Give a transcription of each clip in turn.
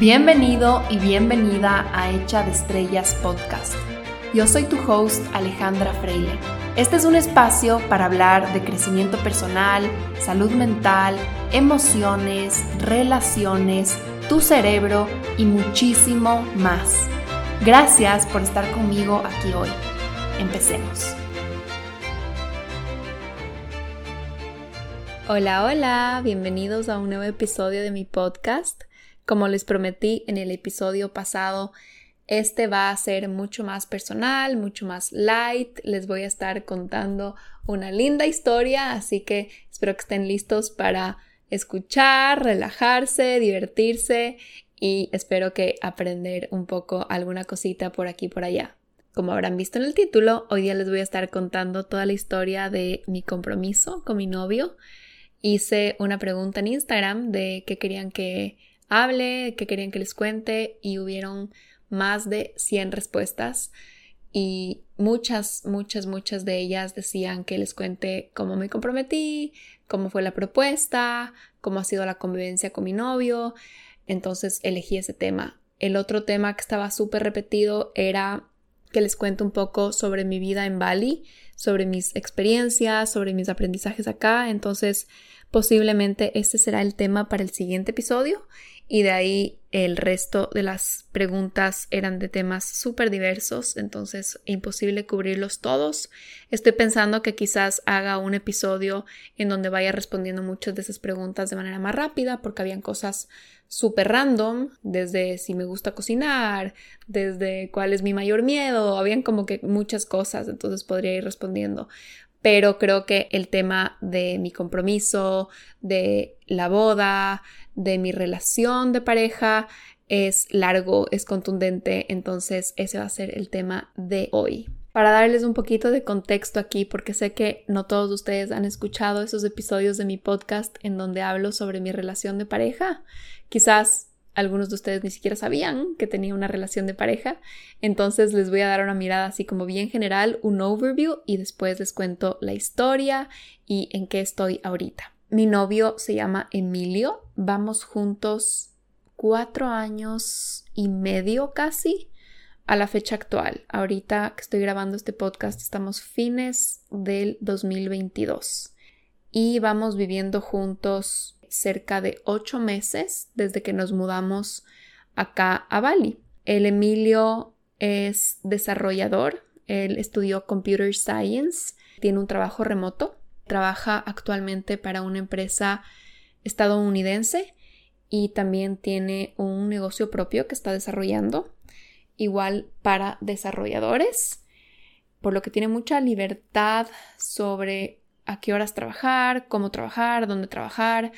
Bienvenido y bienvenida a Hecha de Estrellas Podcast. Yo soy tu host Alejandra Freile. Este es un espacio para hablar de crecimiento personal, salud mental, emociones, relaciones, tu cerebro y muchísimo más. Gracias por estar conmigo aquí hoy. Empecemos. Hola, hola, bienvenidos a un nuevo episodio de mi podcast. Como les prometí en el episodio pasado, este va a ser mucho más personal, mucho más light. Les voy a estar contando una linda historia, así que espero que estén listos para escuchar, relajarse, divertirse y espero que aprender un poco alguna cosita por aquí y por allá. Como habrán visto en el título, hoy día les voy a estar contando toda la historia de mi compromiso con mi novio. Hice una pregunta en Instagram de qué querían que hable, qué querían que les cuente y hubieron más de 100 respuestas y muchas, muchas, muchas de ellas decían que les cuente cómo me comprometí, cómo fue la propuesta, cómo ha sido la convivencia con mi novio. Entonces elegí ese tema. El otro tema que estaba súper repetido era que les cuente un poco sobre mi vida en Bali, sobre mis experiencias, sobre mis aprendizajes acá. Entonces posiblemente este será el tema para el siguiente episodio y de ahí el resto de las preguntas eran de temas súper diversos, entonces imposible cubrirlos todos. Estoy pensando que quizás haga un episodio en donde vaya respondiendo muchas de esas preguntas de manera más rápida, porque habían cosas súper random, desde si me gusta cocinar, desde cuál es mi mayor miedo, habían como que muchas cosas, entonces podría ir respondiendo pero creo que el tema de mi compromiso, de la boda, de mi relación de pareja es largo, es contundente, entonces ese va a ser el tema de hoy. Para darles un poquito de contexto aquí, porque sé que no todos ustedes han escuchado esos episodios de mi podcast en donde hablo sobre mi relación de pareja, quizás algunos de ustedes ni siquiera sabían que tenía una relación de pareja. Entonces les voy a dar una mirada así como bien general, un overview y después les cuento la historia y en qué estoy ahorita. Mi novio se llama Emilio. Vamos juntos cuatro años y medio casi a la fecha actual. Ahorita que estoy grabando este podcast estamos fines del 2022 y vamos viviendo juntos cerca de ocho meses desde que nos mudamos acá a Bali. El Emilio es desarrollador, él estudió Computer Science, tiene un trabajo remoto, trabaja actualmente para una empresa estadounidense y también tiene un negocio propio que está desarrollando, igual para desarrolladores, por lo que tiene mucha libertad sobre a qué horas trabajar, cómo trabajar, dónde trabajar,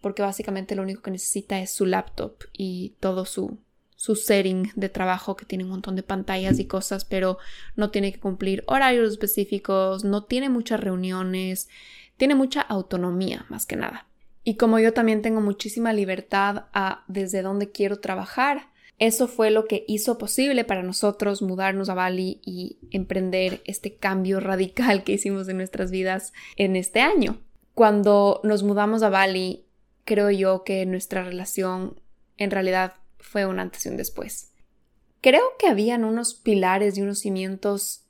porque básicamente lo único que necesita es su laptop y todo su, su setting de trabajo que tiene un montón de pantallas y cosas, pero no tiene que cumplir horarios específicos, no tiene muchas reuniones, tiene mucha autonomía más que nada. Y como yo también tengo muchísima libertad a desde dónde quiero trabajar, eso fue lo que hizo posible para nosotros mudarnos a Bali y emprender este cambio radical que hicimos en nuestras vidas en este año. Cuando nos mudamos a Bali, creo yo que nuestra relación en realidad fue un antes y un después. Creo que habían unos pilares y unos cimientos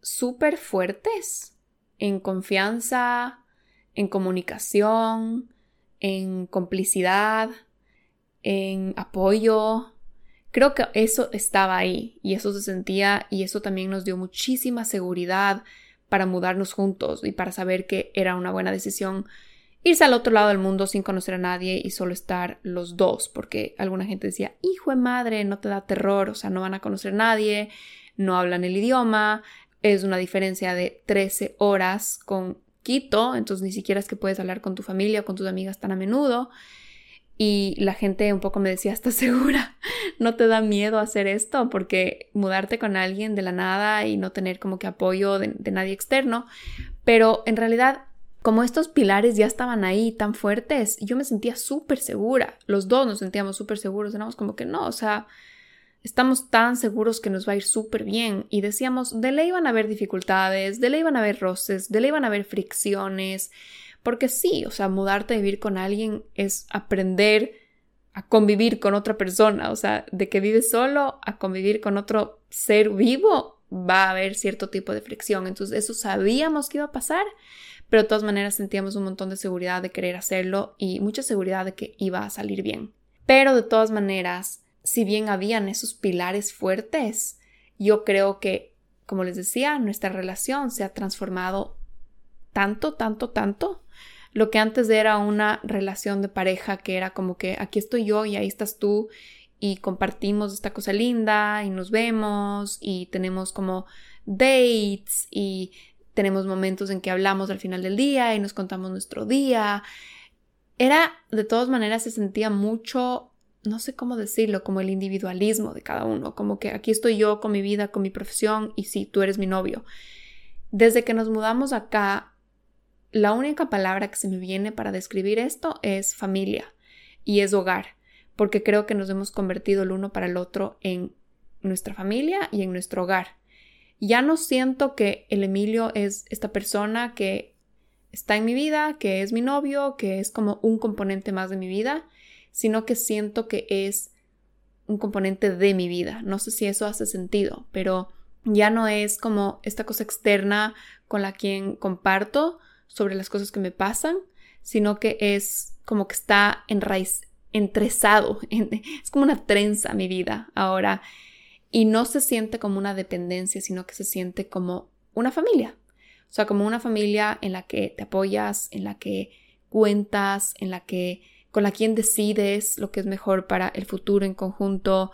súper fuertes en confianza, en comunicación, en complicidad, en apoyo, Creo que eso estaba ahí y eso se sentía y eso también nos dio muchísima seguridad para mudarnos juntos y para saber que era una buena decisión irse al otro lado del mundo sin conocer a nadie y solo estar los dos, porque alguna gente decía, hijo de madre, no te da terror, o sea, no van a conocer a nadie, no hablan el idioma, es una diferencia de 13 horas con Quito, entonces ni siquiera es que puedes hablar con tu familia o con tus amigas tan a menudo. Y la gente un poco me decía, ¿estás segura? ¿No te da miedo hacer esto? Porque mudarte con alguien de la nada y no tener como que apoyo de, nadie externo. Pero en realidad, como estos pilares ya estaban ahí tan fuertes, yo me sentía súper segura. Los dos nos sentíamos súper seguros. Éramos como que no, o sea, estamos tan seguros que nos va a ir súper bien. Y decíamos, de ley van a haber dificultades, de ley van a haber roces, de ley van a haber fricciones porque sí, o sea, mudarte a vivir con alguien es aprender a convivir con otra persona, o sea, de que vives solo a convivir con otro ser vivo, va a haber cierto tipo de fricción. Entonces, eso sabíamos que iba a pasar, pero de todas maneras sentíamos un montón de seguridad de querer hacerlo y mucha seguridad de que iba a salir bien. Pero de todas maneras, si bien habían esos pilares fuertes, yo creo que, como les decía, nuestra relación se ha transformado tanto, tanto, tanto. Lo que antes era una relación de pareja que era como que aquí estoy yo y ahí estás tú y compartimos esta cosa linda y nos vemos y tenemos como dates y tenemos momentos en que hablamos al final del día y nos contamos nuestro día. Era, de todas maneras, se sentía mucho, no sé cómo decirlo, como el individualismo de cada uno, como que aquí estoy yo con mi vida, con mi profesión y sí, tú eres mi novio. Desde que nos mudamos acá, la única palabra que se me viene para describir esto es familia y es hogar, porque creo que nos hemos convertido el uno para el otro en nuestra familia y en nuestro hogar. Ya no siento que el Emilio es esta persona que está en mi vida, que es mi novio, que es como un componente más de mi vida, sino que siento que es un componente de mi vida. No sé si eso hace sentido, pero ya no es como esta cosa externa con la quien comparto sobre las cosas que me pasan, sino que es como que está en raíz, entrezado, es como una trenza mi vida ahora y no se siente como una dependencia, sino que se siente como una familia. O sea, como una familia en la que te apoyas, en la que cuentas, en la que con la quien decides lo que es mejor para el futuro en conjunto,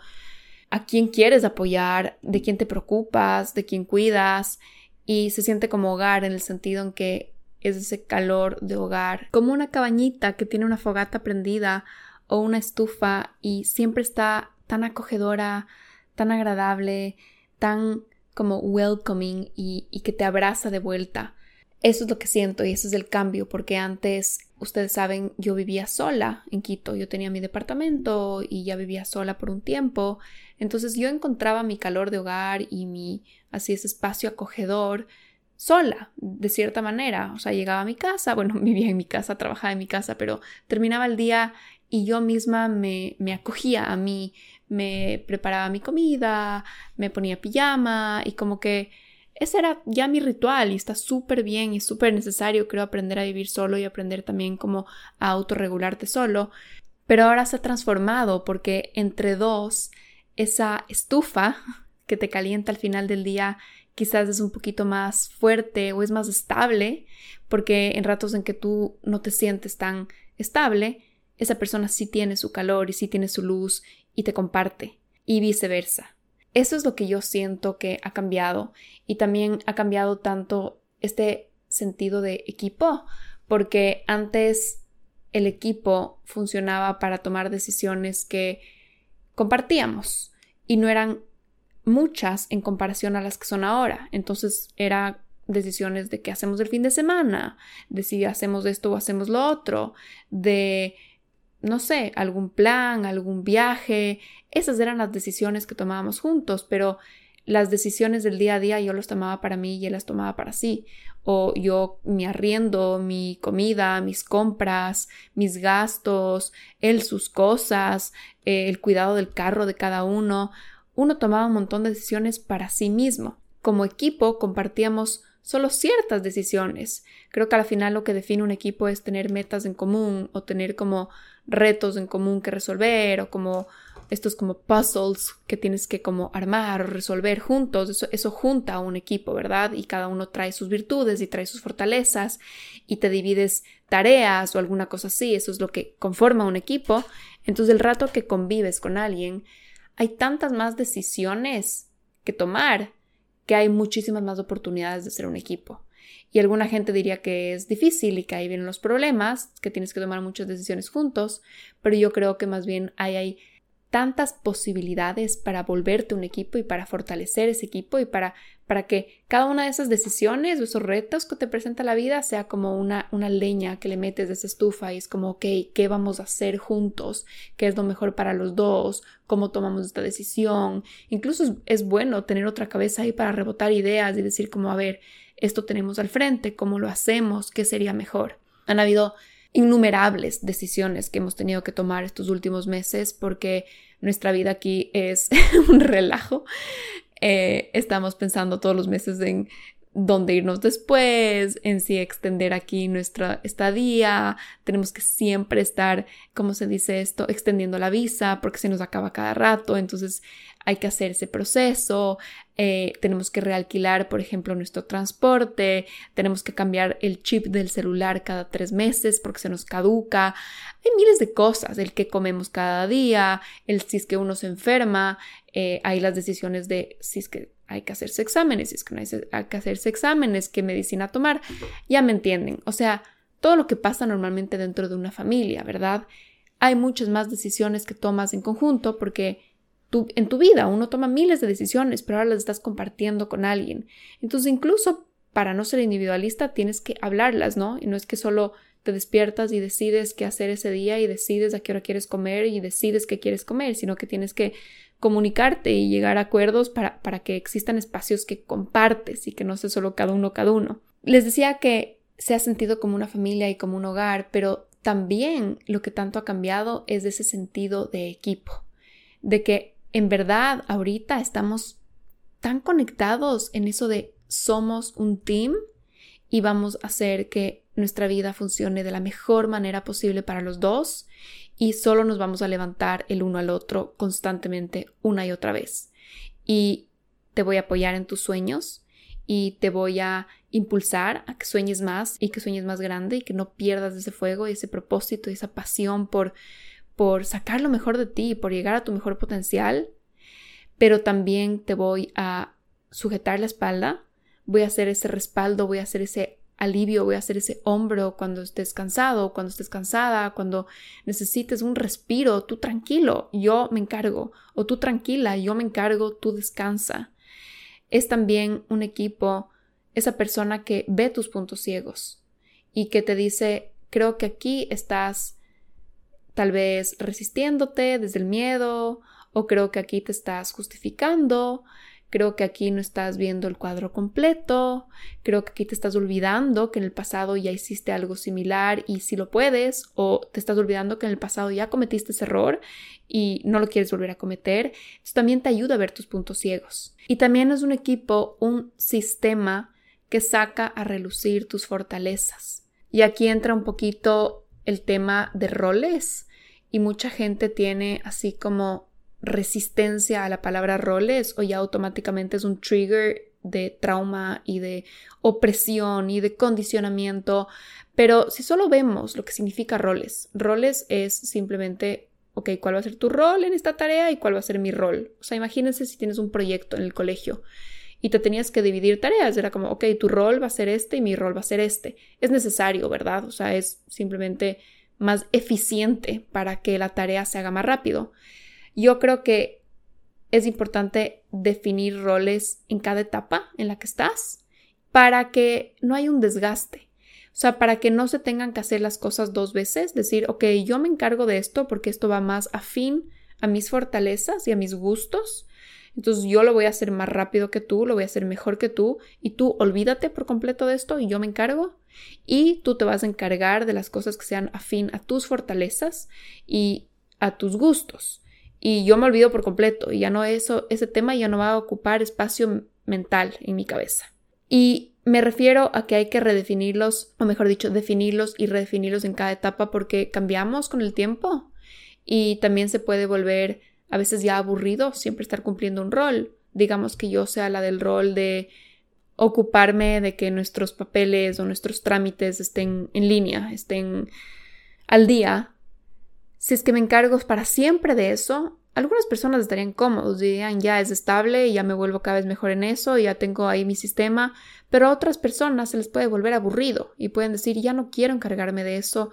a quién quieres apoyar, de quién te preocupas, de quién cuidas y se siente como hogar en el sentido en que es ese calor de hogar, como una cabañita que tiene una fogata prendida o una estufa y siempre está tan acogedora, tan agradable, tan como welcoming y, que te abraza de vuelta. Eso es lo que siento y ese es el cambio, porque antes, ustedes saben, yo vivía sola en Quito, yo tenía mi departamento y ya vivía sola por un tiempo, entonces yo encontraba mi calor de hogar y mi, así ese espacio acogedor sola, de cierta manera, o sea, llegaba a mi casa, bueno, vivía en mi casa, trabajaba en mi casa, pero terminaba el día y yo misma me, me acogía a mí, me preparaba mi comida, me ponía pijama y como que ese era ya mi ritual y está súper bien y súper necesario, creo, aprender a vivir solo y aprender también como a autorregularte solo. Pero ahora se ha transformado porque entre dos, esa estufa que te calienta al final del día quizás es un poquito más fuerte o es más estable, porque en ratos en que tú no te sientes tan estable, esa persona sí tiene su calor y sí tiene su luz y te comparte, y viceversa. Eso es lo que yo siento que ha cambiado y también ha cambiado tanto este sentido de equipo, porque antes el equipo funcionaba para tomar decisiones que compartíamos y no eran muchas en comparación a las que son ahora. Entonces era decisiones de qué hacemos el fin de semana, de si hacemos esto o hacemos lo otro, de no sé, algún plan, algún viaje. Esas eran las decisiones que tomábamos juntos, pero las decisiones del día a día yo las tomaba para mí y él las tomaba para sí. O yo mi arriendo, mi comida, mis compras, mis gastos, él sus cosas, eh, el cuidado del carro de cada uno. Uno tomaba un montón de decisiones para sí mismo. Como equipo compartíamos solo ciertas decisiones. Creo que al final lo que define un equipo es tener metas en común o tener como retos en común que resolver o como estos como puzzles que tienes que como armar o resolver juntos, eso, eso junta a un equipo, ¿verdad? Y cada uno trae sus virtudes y trae sus fortalezas y te divides tareas o alguna cosa así, eso es lo que conforma un equipo. Entonces el rato que convives con alguien, hay tantas más decisiones que tomar que hay muchísimas más oportunidades de ser un equipo. Y alguna gente diría que es difícil y que ahí vienen los problemas, que tienes que tomar muchas decisiones juntos, pero yo creo que más bien hay, hay tantas posibilidades para volverte un equipo y para fortalecer ese equipo y para, para que cada una de esas decisiones o esos retos que te presenta la vida sea como una, una leña que le metes de esa estufa y es como, ok, ¿qué vamos a hacer juntos? ¿Qué es lo mejor para los dos? ¿Cómo tomamos esta decisión? Incluso es, es bueno tener otra cabeza ahí para rebotar ideas y decir como, a ver, esto tenemos al frente, ¿cómo lo hacemos? ¿Qué sería mejor? Han habido innumerables decisiones que hemos tenido que tomar estos últimos meses porque nuestra vida aquí es un relajo. Eh, estamos pensando todos los meses en dónde irnos después, en si extender aquí nuestra estadía. Tenemos que siempre estar, ¿cómo se dice esto? Extendiendo la visa porque se nos acaba cada rato. Entonces hay que hacer ese proceso. Eh, tenemos que realquilar, por ejemplo, nuestro transporte. Tenemos que cambiar el chip del celular cada tres meses porque se nos caduca. Hay miles de cosas. El que comemos cada día, el si es que uno se enferma. Eh, hay las decisiones de si es que hay que hacerse exámenes, si es que no hay, que hacerse exámenes, qué medicina tomar, ya me entienden. O sea, todo lo que pasa normalmente dentro de una familia, ¿verdad? Hay muchas más decisiones que tomas en conjunto porque en tu vida uno toma miles de decisiones, pero ahora las estás compartiendo con alguien. Entonces, incluso para no ser individualista, tienes que hablarlas, ¿no? Y no es que solo te despiertas y decides qué hacer ese día y decides a qué hora quieres comer y decides qué quieres comer, sino que tienes que comunicarte y llegar a acuerdos para, para que existan espacios que compartes y que no sea solo cada uno cada uno. Les decía que se ha sentido como una familia y como un hogar, pero también lo que tanto ha cambiado es ese sentido de equipo, de que en verdad ahorita estamos tan conectados en eso de somos un team y vamos a hacer que nuestra vida funcione de la mejor manera posible para los dos y solo nos vamos a levantar el uno al otro constantemente una y otra vez. Y te voy a apoyar en tus sueños y te voy a impulsar a que sueñes más y que sueñes más grande y que no pierdas ese fuego y ese propósito y esa pasión por por sacar lo mejor de ti, por llegar a tu mejor potencial, pero también te voy a sujetar la espalda, voy a hacer ese respaldo, voy a hacer ese alivio, voy a hacer ese hombro cuando estés cansado, cuando estés cansada, cuando necesites un respiro, tú tranquilo, yo me encargo, o tú tranquila, yo me encargo, tú descansa. Es también un equipo, esa persona que ve tus puntos ciegos y que te dice, creo que aquí estás tal vez resistiéndote desde el miedo, o creo que aquí te estás justificando, Creo que aquí no estás viendo el cuadro completo, creo que aquí te estás olvidando que en el pasado ya hiciste algo similar y si lo puedes, o te estás olvidando que en el pasado ya cometiste ese error y no lo quieres volver a cometer. Esto también te ayuda a ver tus puntos ciegos. Y también es un equipo, un sistema que saca a relucir tus fortalezas. Y aquí entra un poquito el tema de roles y mucha gente tiene así como resistencia a la palabra roles o ya automáticamente es un trigger de trauma y de opresión y de condicionamiento. Pero si solo vemos lo que significa roles, roles es simplemente, ok, ¿cuál va a ser tu rol en esta tarea y cuál va a ser mi rol? O sea, imagínense si tienes un proyecto en el colegio y te tenías que dividir tareas. Era como, ok, tu rol va a ser este y mi rol va a ser este. Es necesario, ¿verdad? O sea, es simplemente más eficiente para que la tarea se haga más rápido. Yo creo que es importante definir roles en cada etapa en la que estás para que no haya un desgaste. O sea, para que no se tengan que hacer las cosas dos veces, decir, ok, yo me encargo de esto porque esto va más afín a mis fortalezas y a mis gustos. Entonces yo lo voy a hacer más rápido que tú, lo voy a hacer mejor que tú y tú olvídate por completo de esto y yo me encargo. Y tú te vas a encargar de las cosas que sean afín a tus fortalezas y a tus gustos y yo me olvido por completo y ya no eso, ese tema ya no va a ocupar espacio mental en mi cabeza. Y me refiero a que hay que redefinirlos, o mejor dicho, definirlos y redefinirlos en cada etapa porque cambiamos con el tiempo y también se puede volver a veces ya aburrido siempre estar cumpliendo un rol. Digamos que yo sea la del rol de ocuparme de que nuestros papeles o nuestros trámites estén en línea, estén al día si es que me encargo para siempre de eso, algunas personas estarían cómodos, dirían ya es estable ya me vuelvo cada vez mejor en eso, ya tengo ahí mi sistema, pero a otras personas se les puede volver aburrido y pueden decir ya no quiero encargarme de eso,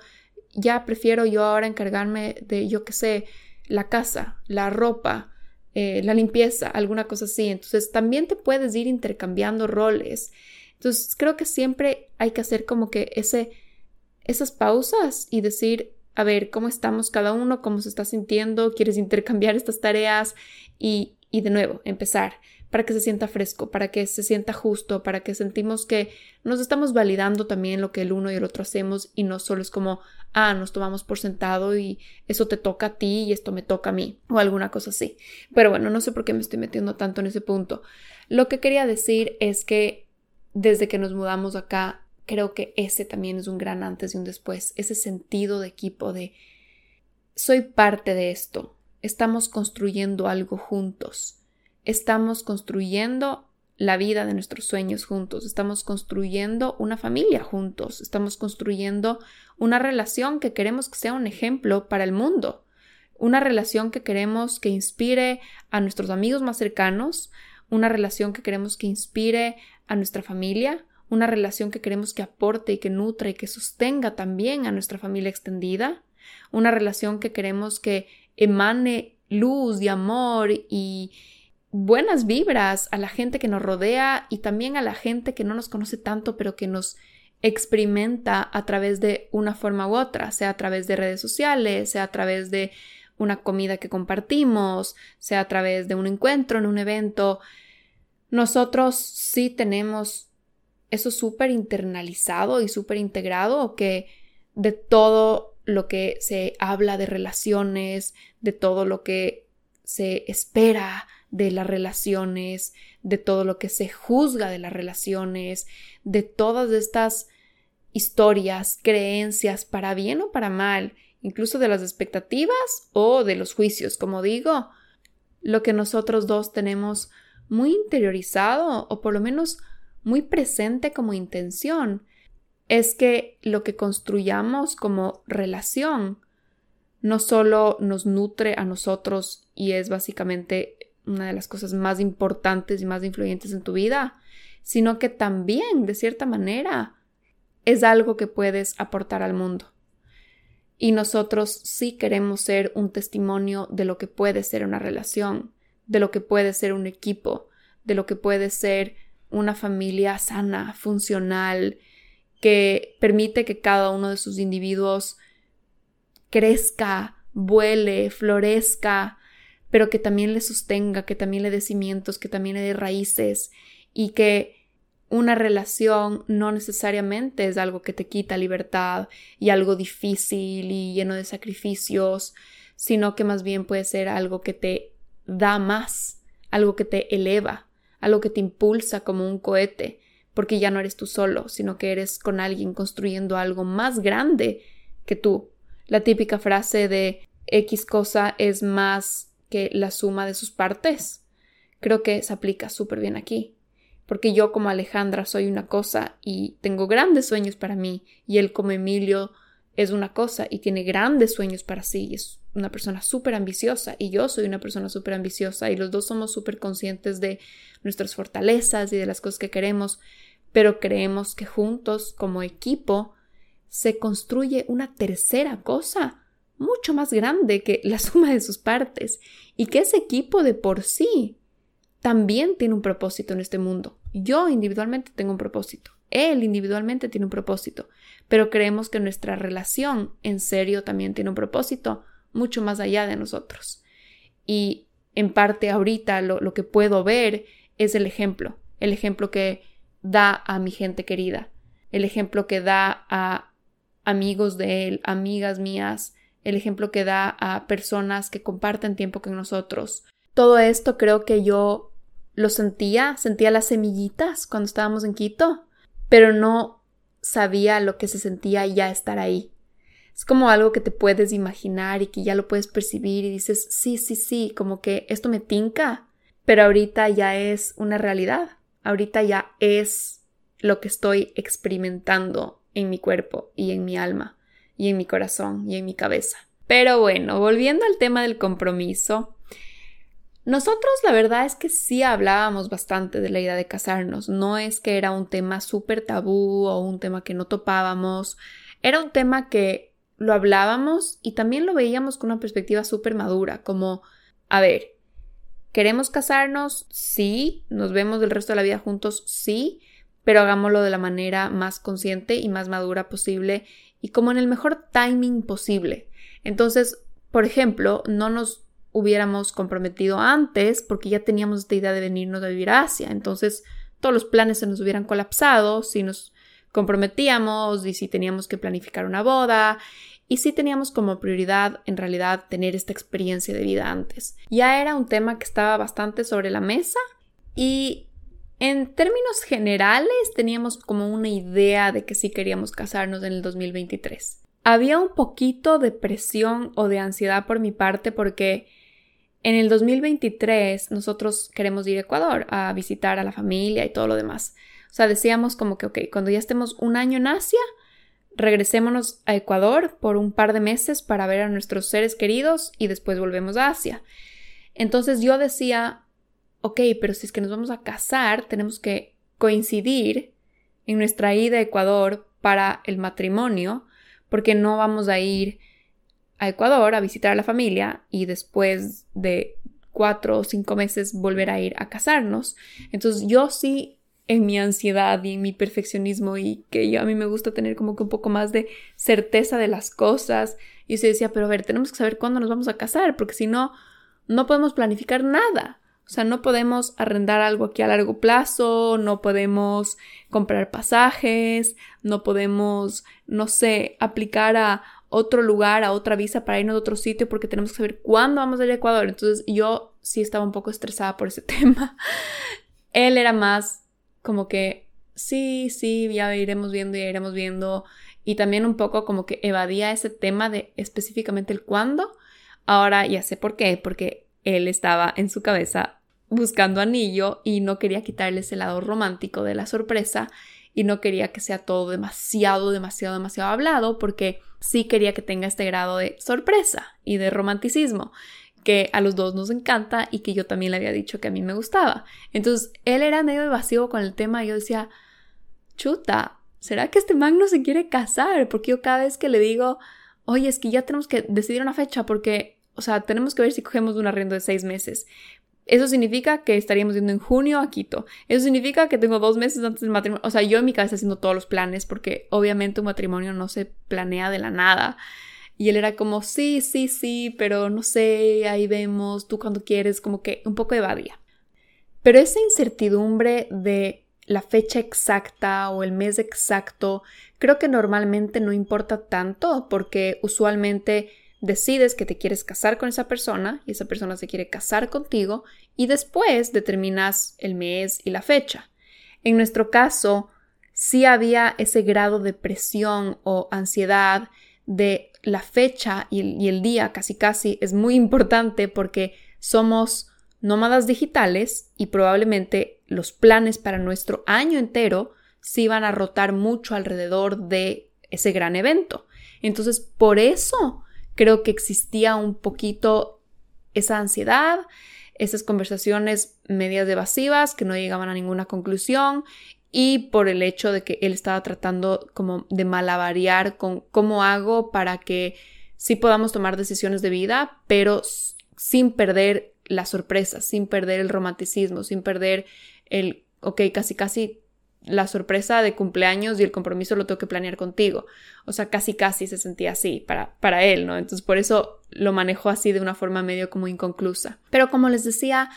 ya prefiero yo ahora encargarme de, yo qué sé, la casa, la ropa, eh, la limpieza, alguna cosa así. Entonces también te puedes ir intercambiando roles. Entonces creo que siempre hay que hacer como que ese, esas pausas y decir, a ver cómo estamos cada uno, cómo se está sintiendo, quieres intercambiar estas tareas y, y de nuevo empezar. Para que se sienta fresco, para que se sienta justo, para que sentimos que nos estamos validando también lo que el uno y el otro hacemos y no solo es como, ah, nos tomamos por sentado y eso te toca a ti y esto me toca a mí o alguna cosa así. Pero bueno, no sé por qué me estoy metiendo tanto en ese punto. Lo que quería decir es que desde que nos mudamos acá, creo que ese también es un gran antes y un después, ese sentido de equipo de soy parte de esto, estamos construyendo algo juntos estamos construyendo la vida de nuestros sueños juntos, estamos construyendo una familia juntos, estamos construyendo una relación que queremos que sea un ejemplo para el mundo, una relación que queremos que inspire a nuestros amigos más cercanos, una relación que queremos que inspire a nuestra familia, una relación que queremos que aporte y que nutra y que sostenga también a nuestra familia extendida, una relación que queremos que emane luz y amor y, buenas vibras a la gente que nos rodea y también a la gente que no nos conoce tanto, pero que nos experimenta a través de una forma u otra, sea a través de redes sociales, sea a través de una comida que compartimos, sea a través de un encuentro en un evento. Nosotros sí tenemos eso súper internalizado y súper integrado, que de todo lo que se habla de relaciones, de todo lo que se espera de las relaciones, de todo lo que se juzga de las relaciones, de todas estas historias, creencias, para bien o para mal, incluso de las expectativas o de los juicios, como digo, lo que nosotros dos tenemos muy interiorizado o por lo menos muy presente como intención es que lo que construyamos como relación no solo nos nutre a nosotros y es básicamente una de las cosas más importantes y más influyentes en tu vida, sino que también, de cierta manera, es algo que puedes aportar al mundo. Y nosotros sí queremos ser un testimonio de lo que puede ser una relación, de lo que puede ser un equipo, de lo que puede ser una familia sana, funcional, que permite que cada uno de sus individuos crezca, vuele, florezca, pero que también le sostenga, que también le dé cimientos, que también le dé raíces y que una relación no necesariamente es algo que te quita libertad y algo difícil y lleno de sacrificios, sino que más bien puede ser algo que te da más, algo que te eleva, algo que te impulsa como un cohete, porque ya no eres tú solo, sino que eres con alguien construyendo algo más grande que tú. La típica frase de X cosa es más que la suma de sus partes. Creo que se aplica súper bien aquí, porque yo como Alejandra soy una cosa y tengo grandes sueños para mí, y él como Emilio es una cosa y tiene grandes sueños para sí, y es una persona súper ambiciosa, y yo soy una persona súper ambiciosa, y los dos somos súper conscientes de nuestras fortalezas y de las cosas que queremos, pero creemos que juntos, como equipo, se construye una tercera cosa mucho más grande que la suma de sus partes y que ese equipo de por sí también tiene un propósito en este mundo. Yo individualmente tengo un propósito, él individualmente tiene un propósito, pero creemos que nuestra relación en serio también tiene un propósito mucho más allá de nosotros. Y en parte ahorita lo, lo que puedo ver es el ejemplo, el ejemplo que da a mi gente querida, el ejemplo que da a amigos de él, amigas mías, el ejemplo que da a personas que comparten tiempo con nosotros. Todo esto creo que yo lo sentía, sentía las semillitas cuando estábamos en Quito, pero no sabía lo que se sentía ya estar ahí. Es como algo que te puedes imaginar y que ya lo puedes percibir y dices, sí, sí, sí, como que esto me tinca, pero ahorita ya es una realidad, ahorita ya es lo que estoy experimentando en mi cuerpo y en mi alma y en mi corazón y en mi cabeza. Pero bueno, volviendo al tema del compromiso, nosotros la verdad es que sí hablábamos bastante de la idea de casarnos, no es que era un tema súper tabú o un tema que no topábamos, era un tema que lo hablábamos y también lo veíamos con una perspectiva súper madura, como, a ver, ¿queremos casarnos? Sí, nos vemos el resto de la vida juntos, sí, pero hagámoslo de la manera más consciente y más madura posible y como en el mejor timing posible. Entonces, por ejemplo, no nos hubiéramos comprometido antes porque ya teníamos esta idea de venirnos a vivir a Asia. Entonces, todos los planes se nos hubieran colapsado si nos comprometíamos y si teníamos que planificar una boda y si teníamos como prioridad en realidad tener esta experiencia de vida antes. Ya era un tema que estaba bastante sobre la mesa y en términos generales teníamos como una idea de que sí queríamos casarnos en el 2023. Había un poquito de presión o de ansiedad por mi parte porque en el 2023 nosotros queremos ir a Ecuador a visitar a la familia y todo lo demás. O sea, decíamos como que, ok, cuando ya estemos un año en Asia, regresémonos a Ecuador por un par de meses para ver a nuestros seres queridos y después volvemos a Asia. Entonces yo decía, ok, pero si es que nos vamos a casar, tenemos que coincidir en nuestra ida a Ecuador para el matrimonio, porque no vamos a ir a Ecuador a visitar a la familia y después de cuatro o cinco meses volver a ir a casarnos. Entonces yo sí en mi ansiedad y en mi perfeccionismo y que yo a mí me gusta tener como que un poco más de certeza de las cosas. Y se decía, pero a ver, tenemos que saber cuándo nos vamos a casar, porque si no, no podemos planificar nada. O sea, no podemos arrendar algo aquí a largo plazo, no podemos comprar pasajes, no podemos, no sé, aplicar a otro lugar, a otra visa para irnos a otro sitio porque tenemos que saber cuándo vamos a ir a Ecuador. Entonces yo sí estaba un poco estresada por ese tema. Él era más como que sí, sí, ya iremos viendo, ya iremos viendo. Y también un poco como que evadía ese tema de específicamente el cuándo. Ahora ya sé por qué, porque él estaba en su cabeza buscando anillo y no quería quitarle ese lado romántico de la sorpresa y no quería que sea todo demasiado, demasiado, demasiado hablado porque sí quería que tenga este grado de sorpresa y de romanticismo que a los dos nos encanta y que yo también le había dicho que a mí me gustaba. Entonces, él era medio evasivo con el tema y yo decía, chuta, ¿será que este man no se quiere casar? Porque yo cada vez que le digo, oye, es que ya tenemos que decidir una fecha porque, o sea, tenemos que ver si cogemos un arriendo de seis meses. Eso significa que estaríamos yendo en junio a Quito. Eso significa que tengo dos meses antes del matrimonio. O sea, yo en mi cabeza haciendo todos los planes porque obviamente un matrimonio no se planea de la nada. Y él era como, sí, sí, sí, pero no sé, ahí vemos, tú cuando quieres, como que un poco evadía. Pero esa incertidumbre de la fecha exacta o el mes exacto, creo que normalmente no importa tanto porque usualmente decides que te quieres casar con esa persona y esa persona se quiere casar contigo y después determinas el mes y la fecha. En nuestro caso, sí había ese grado de presión o ansiedad de la fecha y el, día casi casi es muy importante porque somos nómadas digitales y probablemente los planes para nuestro año entero sí van a rotar mucho alrededor de ese gran evento. Entonces, por eso creo que existía un poquito esa ansiedad, esas conversaciones medias evasivas que no llegaban a ninguna conclusión y por el hecho de que él estaba tratando como de malavariar con cómo hago para que sí podamos tomar decisiones de vida, pero sin perder la sorpresa, sin perder el romanticismo, sin perder el, ok, casi casi la sorpresa de cumpleaños y el compromiso lo tengo que planear contigo. O sea, casi casi se sentía así para, para él, ¿no? Entonces por eso lo manejó así de una forma medio como inconclusa. Pero como les decía,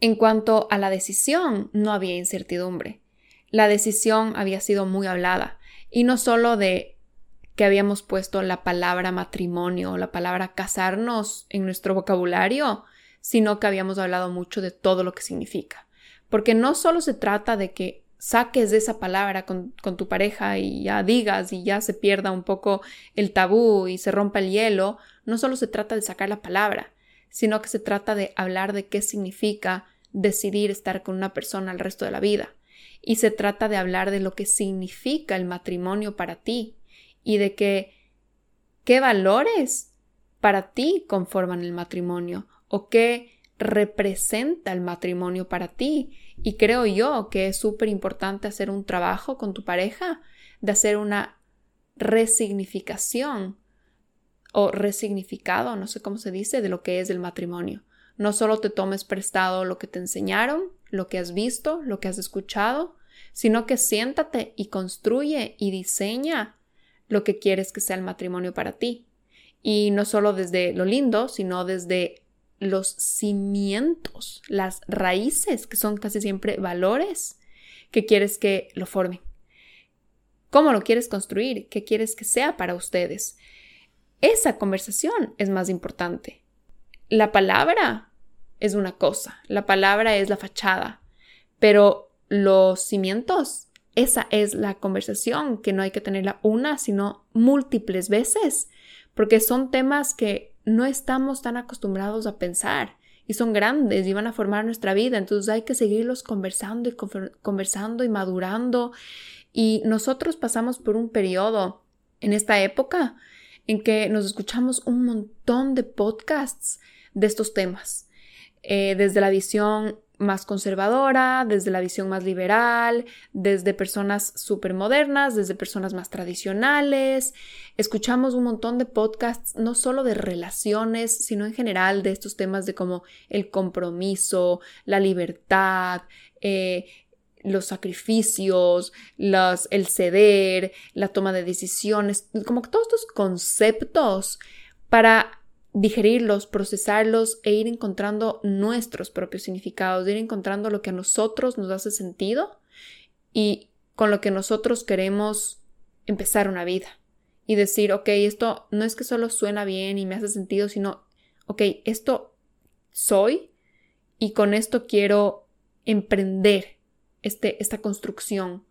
en cuanto a la decisión, no había incertidumbre. La decisión había sido muy hablada. Y no solo de que habíamos puesto la palabra matrimonio o la palabra casarnos en nuestro vocabulario, sino que habíamos hablado mucho de todo lo que significa. Porque no solo se trata de que saques de esa palabra con, tu pareja y ya digas y ya se pierda un poco el tabú y se rompa el hielo, no solo se trata de sacar la palabra, sino que se trata de hablar de qué significa decidir estar con una persona el resto de la vida. Y se trata de hablar de lo que significa el matrimonio para ti y de que qué valores para ti conforman el matrimonio o qué representa el matrimonio para ti. Y creo yo que es súper importante hacer un trabajo con tu pareja, de hacer una resignificación o resignificado, no sé cómo se dice, de lo que es el matrimonio. No solo te tomes prestado lo que te enseñaron, lo que has visto, lo que has escuchado, sino que siéntate y construye y diseña lo que quieres que sea el matrimonio para ti. Y no solo desde lo lindo, sino desde los cimientos, las raíces, que son casi siempre valores que quieres que lo formen. ¿Cómo lo quieres construir? ¿Qué quieres que sea para ustedes? Esa conversación es más importante. La palabra es una cosa, la palabra es la fachada, pero los cimientos, esa es la conversación que no hay que tenerla una, sino múltiples veces, porque son temas que no estamos tan acostumbrados a pensar y son grandes y van a formar nuestra vida, entonces hay que seguirlos conversando y conversando y madurando. Y nosotros pasamos por un periodo en esta época en que nos escuchamos un montón de podcasts de estos temas, eh, desde la visión más conservadora, desde la visión más liberal, desde personas súper modernas, desde personas más tradicionales. Escuchamos un montón de podcasts, no solo de relaciones, sino en general de estos temas de como el compromiso, la libertad, eh, los sacrificios, el ceder, la toma de decisiones, como todos estos conceptos para digerirlos, procesarlos e ir encontrando nuestros propios significados, ir encontrando lo que a nosotros nos hace sentido y con lo que nosotros queremos empezar una vida. Y decir, ok, esto no es que solo suena bien y me hace sentido, sino, ok, esto soy y con esto quiero emprender este, esta construcción.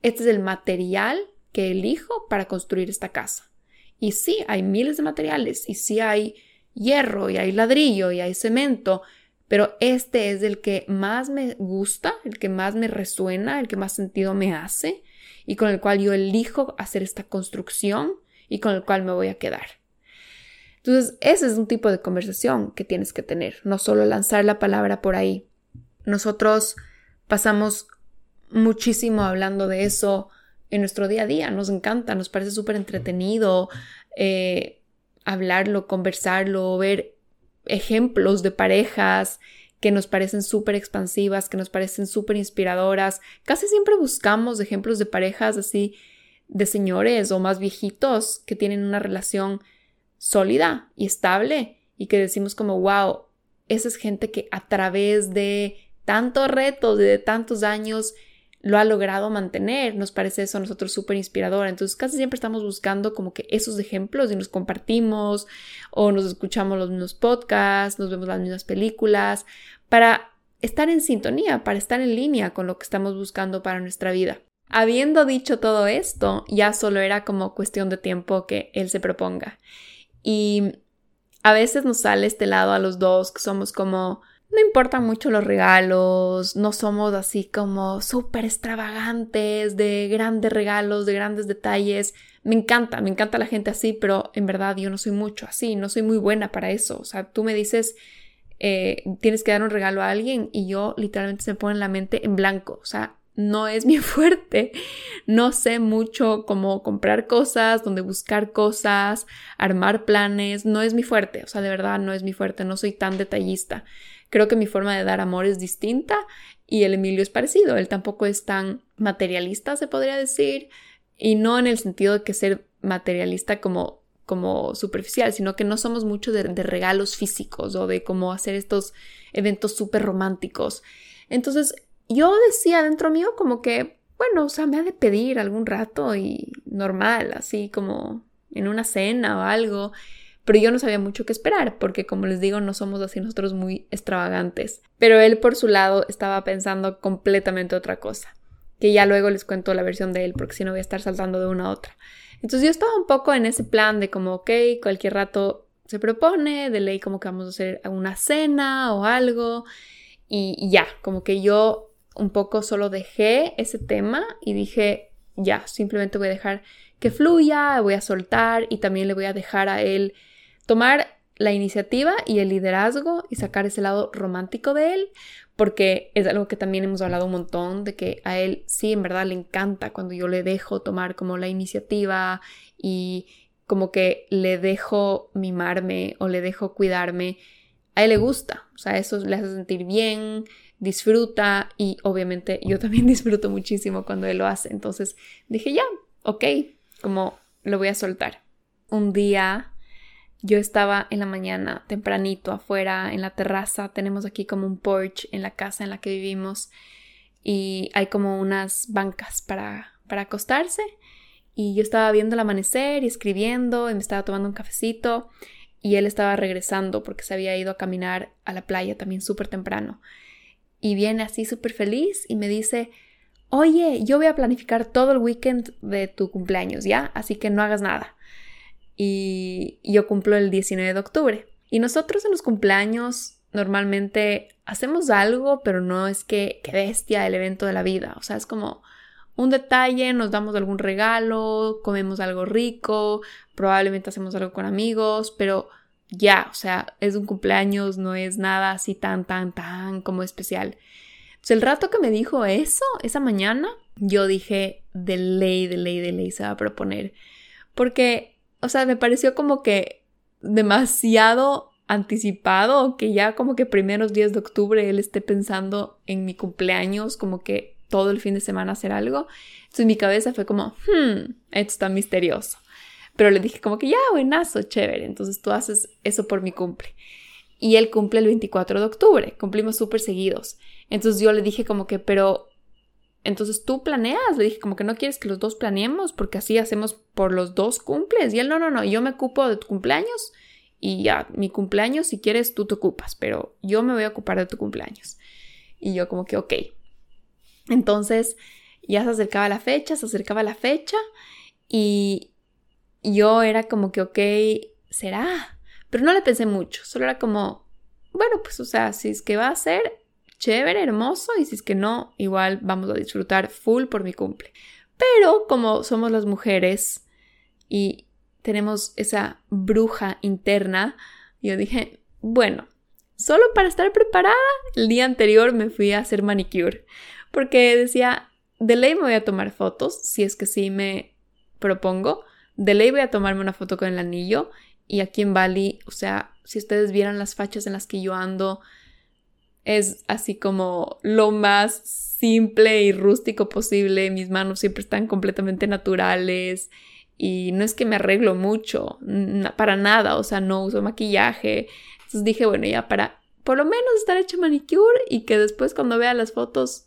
Este es el material que elijo para construir esta casa. Y sí, hay miles de materiales y sí hay hierro y hay ladrillo y hay cemento, pero este es el que más me gusta, el que más me resuena, el que más sentido me hace y con el cual yo elijo hacer esta construcción y con el cual me voy a quedar. Entonces, ese es un tipo de conversación que tienes que tener, no solo lanzar la palabra por ahí. Nosotros pasamos muchísimo hablando de eso en nuestro día a día. Nos encanta, nos parece súper entretenido eh, hablarlo, conversarlo, ver ejemplos de parejas que nos parecen súper expansivas, que nos parecen súper inspiradoras. Casi siempre buscamos ejemplos de parejas así de señores o más viejitos que tienen una relación sólida y estable y que decimos como, wow, esa es gente que a través de tantos retos, de tantos años, lo ha logrado mantener. Nos parece eso a nosotros súper inspirador. Entonces casi siempre estamos buscando como que esos ejemplos y nos compartimos o nos escuchamos los mismos podcasts, nos vemos las mismas películas para estar en sintonía, para estar en línea con lo que estamos buscando para nuestra vida. Habiendo dicho todo esto, ya solo era como cuestión de tiempo que él se proponga. Y a veces nos sale este lado a los dos que somos como no importan mucho los regalos, no somos así como súper extravagantes de grandes regalos, de grandes detalles. Me encanta, me encanta la gente así, pero en verdad yo no soy mucho así, no soy muy buena para eso. O sea, tú me dices, eh, tienes que dar un regalo a alguien y yo literalmente se me pone la mente en blanco. O sea, no es mi fuerte. No sé mucho cómo comprar cosas, dónde buscar cosas, armar planes. No es mi fuerte. O sea, de verdad no es mi fuerte. No soy tan detallista. Creo que mi forma de dar amor es distinta y el Emilio es parecido. Él tampoco es tan materialista, se podría decir, y no en el sentido de que ser materialista como como superficial, sino que no somos mucho de, regalos físicos o de cómo hacer estos eventos súper románticos. Entonces, yo decía dentro mío como que, bueno, o sea, me ha de pedir algún rato y normal, así como en una cena o algo pero yo no sabía mucho qué esperar, porque como les digo, no somos así nosotros muy extravagantes. Pero él por su lado estaba pensando completamente otra cosa, que ya luego les cuento la versión de él, porque si no voy a estar saltando de una a otra. Entonces yo estaba un poco en ese plan de como, ok, cualquier rato se propone, de ley como que vamos a hacer una cena o algo, y, y ya, como que yo un poco solo dejé ese tema y dije, ya, simplemente voy a dejar que fluya, voy a soltar y también le voy a dejar a él tomar la iniciativa y el liderazgo y sacar ese lado romántico de él, porque es algo que también hemos hablado un montón, de que a él sí, en verdad le encanta cuando yo le dejo tomar como la iniciativa y como que le dejo mimarme o le dejo cuidarme. A él le gusta, o sea, eso le hace sentir bien, disfruta y obviamente yo también disfruto muchísimo cuando él lo hace. Entonces dije, ya, ok, como lo voy a soltar. Un día yo estaba en la mañana tempranito afuera en la terraza, tenemos aquí como un porch en la casa en la que vivimos y hay como unas bancas para, para acostarse y yo estaba viendo el amanecer y escribiendo y me estaba tomando un cafecito y él estaba regresando porque se había ido a caminar a la playa también súper temprano. Y viene así súper feliz y me dice, oye, yo voy a planificar todo el weekend de tu cumpleaños, ¿ya? Así que no hagas nada. Y yo cumplo el 19 de octubre. Y nosotros en los cumpleaños normalmente hacemos algo, pero no es que, que bestia el evento de la vida. O sea, es como un detalle, nos damos algún regalo, comemos algo rico, probablemente hacemos algo con amigos, pero ya, o sea, es un cumpleaños, no es nada así tan, tan, tan como especial. Entonces, el rato que me dijo eso, esa mañana, yo dije, de ley, de ley, de ley se va a proponer. Porque, o sea, me pareció como que demasiado anticipado, que ya como que primeros días de octubre él esté pensando en mi cumpleaños, como que todo el fin de semana hacer algo. Entonces mi cabeza fue como, hmm, esto está misterioso. Pero le dije como que ya, buenazo, chévere. Entonces tú haces eso por mi cumple. Y él cumple el 24 de octubre. Cumplimos súper seguidos. Entonces yo le dije como que, pero entonces tú planeas, le dije como que no quieres que los dos planeemos porque así hacemos por los dos cumples. Y él no, no, no, yo me ocupo de tu cumpleaños y ya, mi cumpleaños, si quieres, tú te ocupas, pero yo me voy a ocupar de tu cumpleaños. Y yo como que, ok, entonces ya se acercaba la fecha, se acercaba la fecha y yo era como que, ok, será. Pero no le pensé mucho, solo era como, bueno, pues o sea, si es que va a ser chévere, hermoso, y si es que no, igual vamos a disfrutar full por mi cumple. Pero como somos las mujeres y tenemos esa bruja interna, yo dije, bueno, solo para estar preparada, el día anterior me fui a hacer manicure porque decía, de ley me voy a tomar fotos, si es que sí me propongo, de ley voy a tomarme una foto con el anillo y aquí en Bali, o sea, si ustedes vieran las fachas en las que yo ando, es así como lo más simple y rústico posible, mis manos siempre están completamente naturales y no es que me arreglo mucho, para nada, o sea, no uso maquillaje. Entonces dije, bueno, ya para por lo menos estar hecho manicure y que después cuando vea las fotos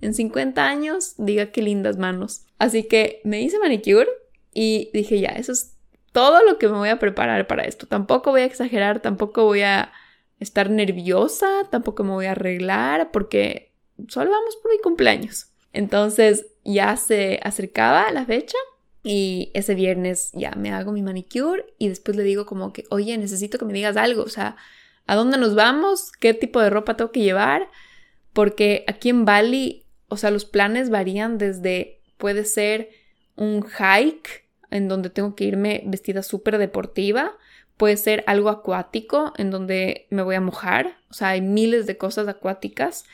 en 50 años diga qué lindas manos. Así que me hice manicure y dije ya, eso es todo lo que me voy a preparar para esto. Tampoco voy a exagerar, tampoco voy a estar nerviosa, tampoco me voy a arreglar porque solo vamos por mi cumpleaños. Entonces ya se acercaba la fecha y ese viernes ya me hago mi manicure y después le digo como que, oye, necesito que me digas algo, o sea, ¿a dónde nos vamos? ¿Qué tipo de ropa tengo que llevar? Porque aquí en Bali o sea, los planes varían desde, puede ser un hike en donde tengo que irme vestida súper deportiva, puede ser algo acuático en donde me voy a mojar, o sea, hay miles de cosas acuáticas,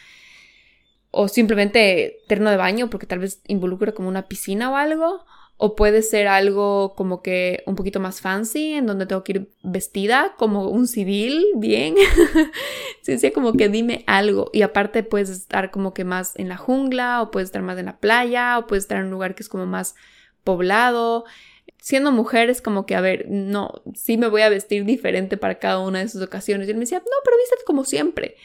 o simplemente terno de baño porque tal vez involucre como una piscina o algo, o puede ser algo como que un poquito más fancy, en donde tengo que ir vestida como un civil, bien. sí, sí, como que dime algo. Y aparte puedes estar como que más en la jungla, o puedes estar más en la playa, o puedes estar en un lugar que es como más poblado. Siendo mujer es como que, a ver, no, sí me voy a vestir diferente para cada una de esas ocasiones. Y él me decía, no, pero vístete como siempre.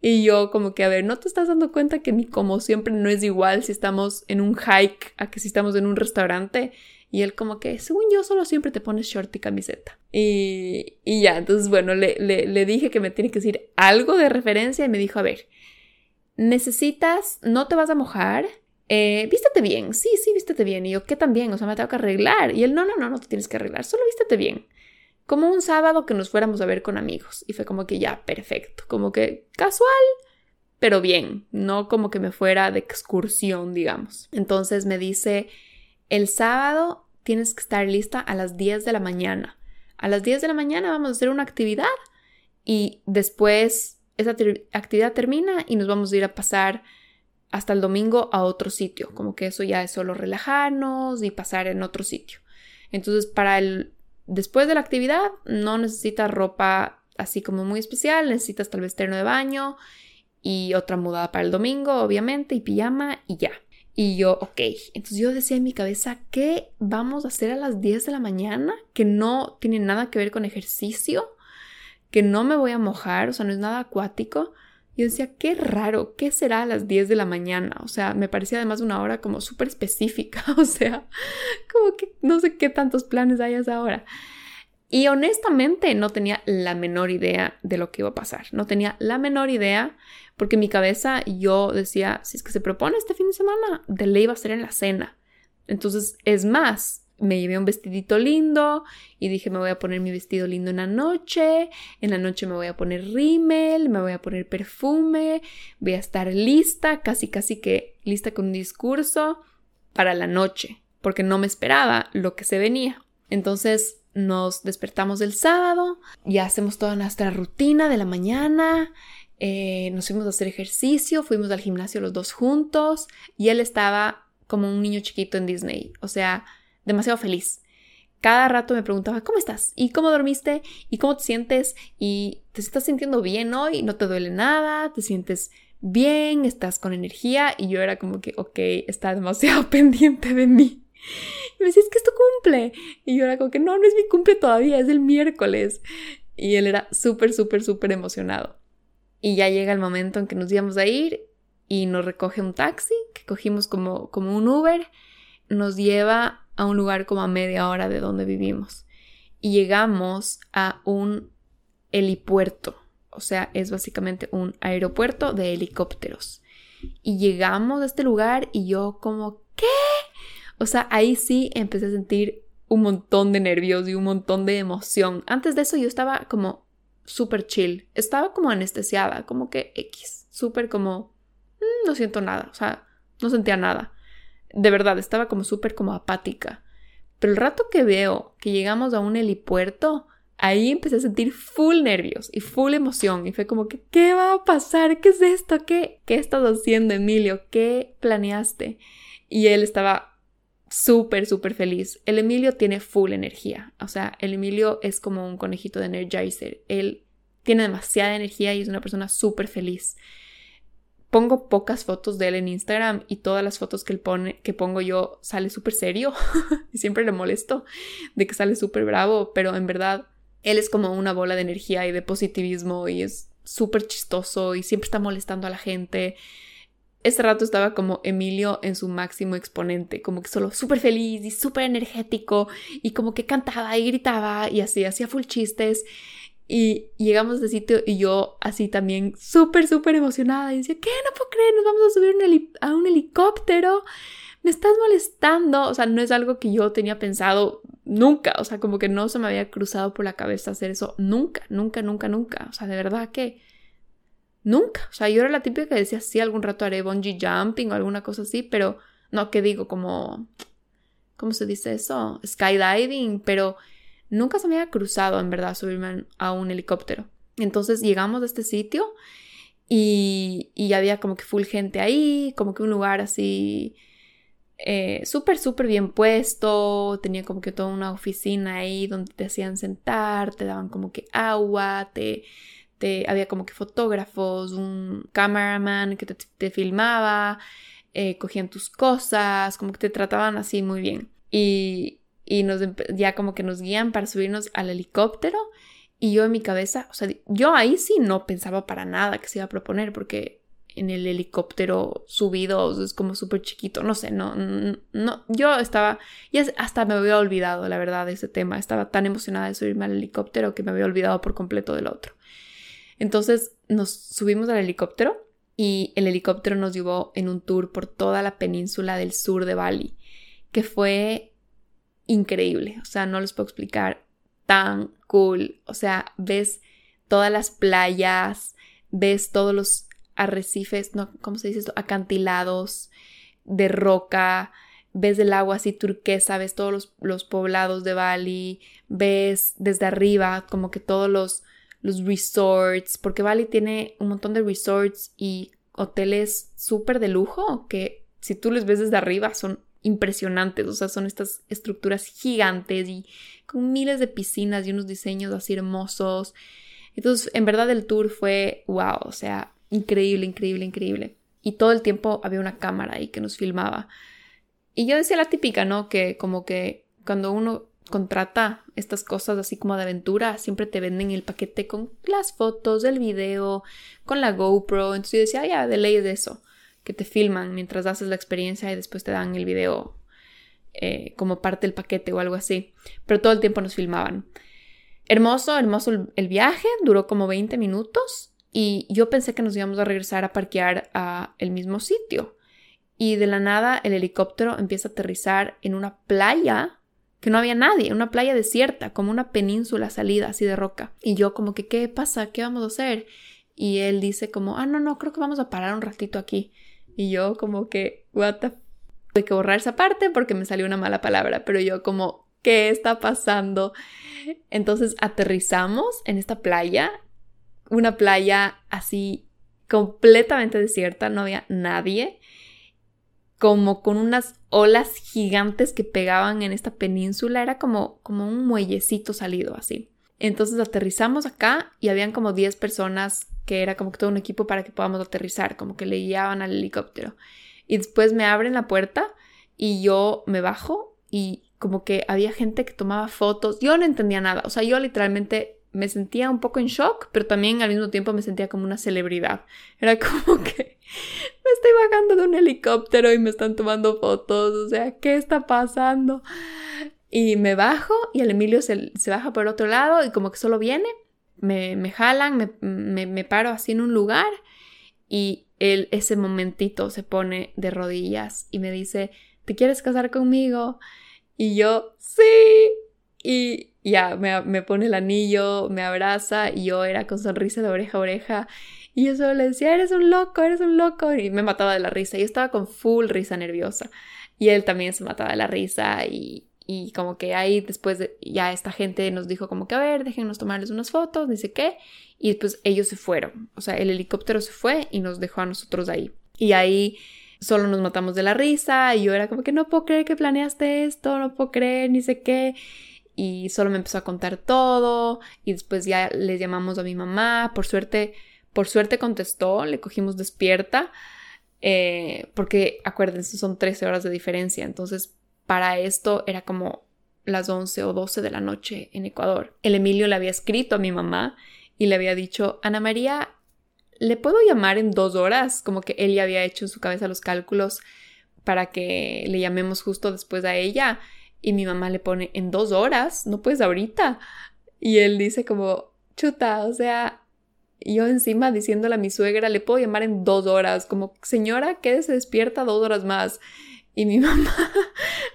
Y yo como que, a ver, ¿no te estás dando cuenta que mi como siempre no es igual si estamos en un hike a que si estamos en un restaurante? Y él como que, según yo, solo siempre te pones short y camiseta. Y, y ya, entonces, bueno, le, le, dije que me tiene que decir algo de referencia y me dijo, a ver, necesitas, no te vas a mojar, eh, vístete bien, sí, sí, vístete bien. Y yo, ¿qué tan bien? O sea, me tengo que arreglar. Y él, no, no, no, no te tienes que arreglar, solo vístete bien como un sábado que nos fuéramos a ver con amigos. Y fue como que ya, perfecto, como que casual, pero bien, no como que me fuera de excursión, digamos. Entonces me dice, el sábado tienes que estar lista a las 10 de la mañana. A las 10 de la mañana vamos a hacer una actividad y después esa actividad termina y nos vamos a ir a pasar hasta el domingo a otro sitio, como que eso ya es solo relajarnos y pasar en otro sitio. Entonces, para el Después de la actividad no necesitas ropa así como muy especial, necesitas tal vez terno de baño y otra mudada para el domingo, obviamente, y pijama y ya. Y yo, ok, entonces yo decía en mi cabeza, ¿qué vamos a hacer a las 10 de la mañana? Que no tiene nada que ver con ejercicio, que no me voy a mojar, o sea, no es nada acuático. Yo decía, qué raro, ¿qué será a las 10 de la mañana? O sea, me parecía además una hora como súper específica, o sea, como que no sé qué tantos planes hay a esa hora. Y honestamente no tenía la menor idea de lo que iba a pasar. No tenía la menor idea porque en mi cabeza yo decía, si es que se propone este fin de semana, de ley va a ser en la cena. Entonces, es más, me llevé un vestidito lindo y dije, me voy a poner mi vestido lindo en la noche, en la noche me voy a poner rímel, me voy a poner perfume, voy a estar lista, casi casi que lista con un discurso para la noche, porque no me esperaba lo que se venía. Entonces, nos despertamos el sábado, ya hacemos toda nuestra rutina de la mañana, eh, nos fuimos a hacer ejercicio, fuimos al gimnasio los dos juntos y él estaba como un niño chiquito en Disney, o sea, demasiado feliz. Cada rato me preguntaba, ¿cómo estás? ¿Y cómo dormiste? ¿Y cómo te sientes? ¿Y te estás sintiendo bien hoy? ¿No te duele nada? ¿Te sientes bien? ¿Estás con energía? Y yo era como que, ok, está demasiado pendiente de mí. Y me decía, es que es tu cumple. Y yo era como que, no, no es mi cumple todavía, es el miércoles. Y él era súper, súper, súper emocionado. Y ya llega el momento en que nos íbamos a ir y nos recoge un taxi, que cogimos como, como un Uber, nos lleva a un lugar como a media hora de donde vivimos. Y llegamos a un helipuerto, o sea, es básicamente un aeropuerto de helicópteros. Y llegamos a este lugar y yo como, ¿qué? O sea, ahí sí empecé a sentir un montón de nervios y un montón de emoción. Antes de eso yo estaba como súper chill, estaba como anestesiada, como que X, súper como, mm, no siento nada, o sea, no sentía nada. De verdad, estaba como súper como apática. Pero el rato que veo que llegamos a un helipuerto, ahí empecé a sentir full nervios y full emoción y fue como que, ¿qué va a pasar? ¿Qué es esto? ¿Qué, qué estás haciendo, Emilio? ¿Qué planeaste? Y él estaba súper, súper feliz. El Emilio tiene full energía. O sea, el Emilio es como un conejito de Energizer. Él tiene demasiada energía y es una persona súper feliz. Pongo pocas fotos de él en Instagram y todas las fotos que él pone, que pongo yo, sale súper serio. y siempre le molesto de que sale súper bravo, pero en verdad él es como una bola de energía y de positivismo y es súper chistoso y siempre está molestando a la gente este rato estaba como Emilio en su máximo exponente, como que solo súper feliz y súper energético y como que cantaba y gritaba y así, hacía full chistes. Y llegamos a ese sitio y yo así también súper, súper emocionada y decía, ¿qué? No puedo creer, nos vamos a subir a un helicóptero. Me estás molestando. O sea, no es algo que yo tenía pensado nunca. O sea, como que no se me había cruzado por la cabeza hacer eso nunca, nunca, nunca, nunca. O sea, de verdad que Nunca. O sea, yo era la típica que decía, sí, algún rato haré bungee jumping o alguna cosa así, pero no, que digo, como, ¿cómo se dice eso? Skydiving, pero nunca se me había cruzado, en verdad, subirme a un helicóptero. Entonces llegamos a este sitio y, y había como que full gente ahí, como que un lugar así eh, súper, súper bien puesto, tenía como que toda una oficina ahí donde te hacían sentar, te daban como que agua, te había como que fotógrafos, un cameraman que te, filmaba, eh, cogían tus cosas, como que te trataban así muy bien. Y, y nos, ya como que nos guían para subirnos al helicóptero. Y yo en mi cabeza, o sea, yo ahí sí no pensaba para nada que se iba a proponer, porque en el helicóptero subido es como súper chiquito, no sé, no, no, yo estaba, y hasta me había olvidado, la verdad, de ese tema, estaba tan emocionada de subirme al helicóptero que me había olvidado por completo del otro. Entonces nos subimos al helicóptero y el helicóptero nos llevó en un tour por toda la península del sur de Bali, que fue increíble, o sea, no les puedo explicar, tan cool, o sea, ves todas las playas, ves todos los arrecifes, no, ¿cómo se dice esto? Acantilados de roca, ves el agua así turquesa, ves todos los, los poblados de Bali, ves desde arriba como que todos los los resorts, porque Bali tiene un montón de resorts y hoteles súper de lujo que si tú los ves desde arriba son impresionantes, o sea, son estas estructuras gigantes y con miles de piscinas y unos diseños así hermosos. Entonces, en verdad el tour fue wow, o sea, increíble, increíble, increíble. y todo el tiempo había una cámara ahí que nos filmaba. Y yo decía la típica, ¿no? Que como que cuando uno contrata estas cosas así como de aventura, siempre te venden el paquete con las fotos, el video, con la GoPro. Entonces yo decía, ah, ya, de ley de eso, que te filman mientras haces la experiencia y después te dan el video eh, como parte del paquete o algo así. Pero todo el tiempo nos filmaban. Hermoso, hermoso el viaje, duró como 20 minutos y yo pensé que nos íbamos a regresar a parquear a el mismo sitio. Y de la nada el helicóptero empieza a aterrizar en una playa que no había nadie, una playa desierta, como una península salida así de roca. Y yo como que, ¿qué pasa? ¿Qué vamos a hacer? Y él dice como, ah, no, no, creo que vamos a parar un ratito aquí. Y yo como que, what the... Tuve que borrar esa parte porque me salió una mala palabra, pero yo como, ¿qué está pasando? Entonces aterrizamos en esta playa una playa así completamente desierta, no había nadie, como con unas olas gigantes que pegaban en esta península, era como, como un muellecito salido así. Entonces aterrizamos acá y habían como 10 personas que era como que todo un equipo para que podamos aterrizar, como que le guiaban al helicóptero. Y después me abren la puerta y yo me bajo y como que había gente que tomaba fotos. Yo no entendía nada, o sea, yo literalmente me sentía un poco en shock, pero también al mismo tiempo me sentía como una celebridad. Era como que me estoy bajando de un helicóptero y me están tomando fotos, o sea, ¿qué está pasando? Y me bajo y el Emilio se, baja por otro lado y como que solo viene, me, me jalan, me, me, paro así en un lugar y él ese momentito se pone de rodillas y me dice, ¿te quieres casar conmigo? Y yo, sí. Y ya me, pone el anillo, me abraza y yo era con sonrisa de oreja a oreja. Y yo solo le decía, eres un loco, eres un loco. Y me mataba de la risa. Yo estaba con full risa nerviosa. Y él también se mataba de la risa. Y, y como que ahí después de, ya esta gente nos dijo como que, a ver, déjenos tomarles unas fotos, dice qué. Y después ellos se fueron. O sea, el helicóptero se fue y nos dejó a nosotros ahí. Y ahí solo nos matamos de la risa. Y yo era como que no puedo creer que planeaste esto, no puedo creer, ni sé qué y solo me empezó a contar todo y después ya le llamamos a mi mamá, por suerte, por suerte contestó, le cogimos despierta, eh, porque acuérdense, son 13 horas de diferencia, entonces para esto era como las 11 o 12 de la noche en Ecuador. El Emilio le había escrito a mi mamá y le había dicho, Ana María, ¿le puedo llamar en dos horas? Como que él ya había hecho en su cabeza los cálculos para que le llamemos justo después a ella. Y mi mamá le pone, en dos horas, no puedes ahorita. Y él dice como, chuta, o sea, yo encima diciéndole a mi suegra, le puedo llamar en dos horas, como, señora, quédese despierta dos horas más. Y mi mamá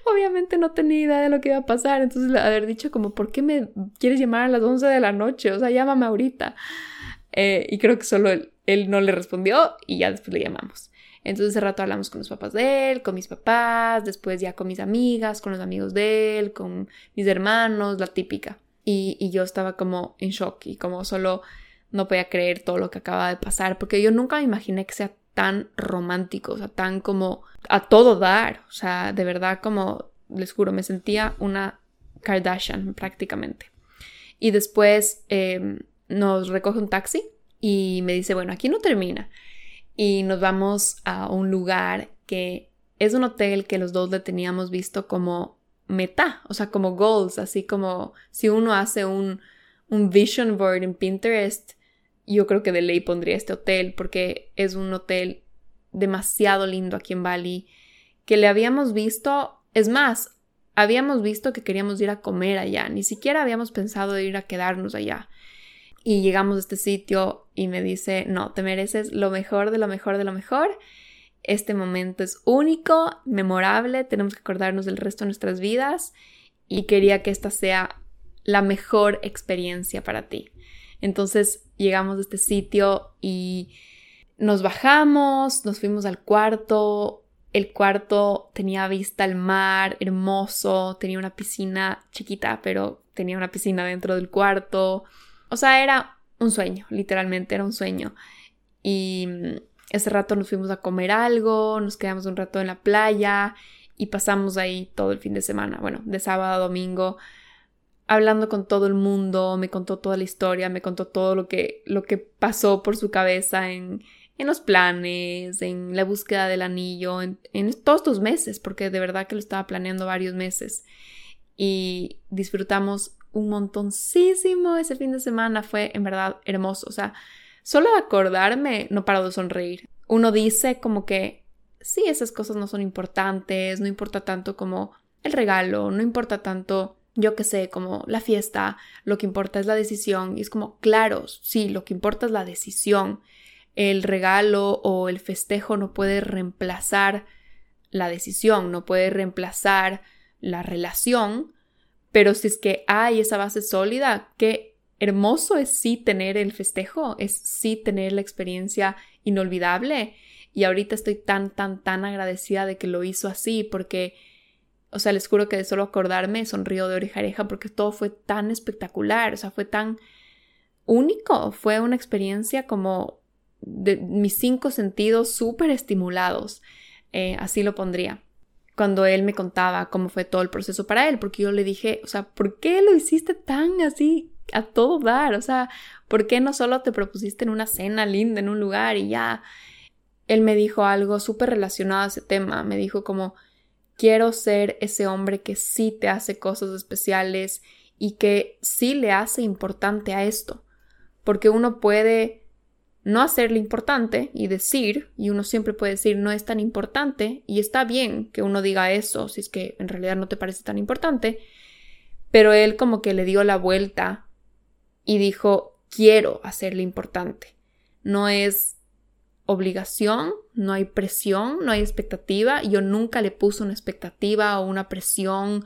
obviamente no tenía idea de lo que iba a pasar, entonces haber dicho como, ¿por qué me quieres llamar a las 11 de la noche? O sea, llámame ahorita. Eh, y creo que solo él, no le respondió y ya después le llamamos. Entonces ese rato hablamos con los papás de él, con mis papás, después ya con mis amigas, con los amigos de él, con mis hermanos, la típica. Y, yo estaba como en shock y como solo no podía creer todo lo que acaba de pasar, porque yo nunca me imaginé que sea tan romántico, o sea, tan como a todo dar, o sea, de verdad como, les juro, me sentía una Kardashian prácticamente. Y después em, nos recoge un taxi y me dice, bueno, aquí no termina y nos vamos a un lugar que es un hotel que los dos le teníamos visto como meta, o sea, como goals, así como si uno hace un, un vision board en Pinterest, yo creo que de ley pondría este hotel porque es un hotel demasiado lindo aquí en Bali que le habíamos visto, es más, habíamos visto que queríamos ir a comer allá, ni siquiera habíamos pensado de ir a quedarnos allá. Y llegamos a este sitio y me dice, no, te mereces lo mejor de lo mejor de lo mejor. Este momento es único, memorable, tenemos que acordarnos del resto de nuestras vidas y quería que esta sea la mejor experiencia para ti. Entonces llegamos a este sitio y nos bajamos, nos fuimos al cuarto. El cuarto tenía vista al mar, hermoso, tenía una piscina chiquita, pero tenía una piscina dentro del cuarto. O sea, era un sueño, literalmente era un sueño. Y mm, ese rato nos fuimos a comer algo, nos quedamos un rato en la playa y pasamos ahí todo el fin de semana, bueno, de sábado a domingo, hablando con todo el mundo, me contó toda la historia, me contó todo lo que, lo que pasó por su cabeza en, en los planes, en la búsqueda del anillo, en, todos estos meses, porque de verdad que lo estaba planeando varios meses. Y disfrutamos un montoncísimo ese fin de semana, fue en verdad hermoso. O sea, solo de acordarme no paro de sonreír. Uno dice como que sí, esas cosas no son importantes, no importa tanto como el regalo, no importa tanto yo qué sé, como la fiesta, lo que importa es la decisión. Y es como, claro, sí, lo que importa es la decisión el regalo o el festejo no puede reemplazar la decisión, no puede reemplazar la relación, pero si es que hay esa base sólida, qué hermoso es sí tener el festejo, es sí tener la experiencia inolvidable. Y ahorita estoy tan, tan, tan agradecida de que lo hizo así, porque, o sea, les juro que de solo acordarme sonrío de oreja porque todo fue tan espectacular, o sea, fue tan único, fue una experiencia como de mis cinco sentidos súper estimulados, eh, así lo pondría. Cuando él me contaba cómo fue todo el proceso para él, porque yo le dije, o sea, ¿por qué lo hiciste tan así a todo dar? O sea, ¿por qué no solo te propusiste en una cena linda, en un lugar y ya? Él me dijo algo súper relacionado a ese tema, me dijo como, quiero ser ese hombre que sí te hace cosas especiales y que sí le hace importante a esto, porque uno puede no hacerle importante y decir, y uno siempre puede decir no es tan importante, y está bien que uno diga eso si es que en realidad no te parece tan importante, pero él como que le dio la vuelta y dijo quiero hacerle importante. No es obligación, no hay presión, no hay expectativa, yo nunca le puse una expectativa o una presión,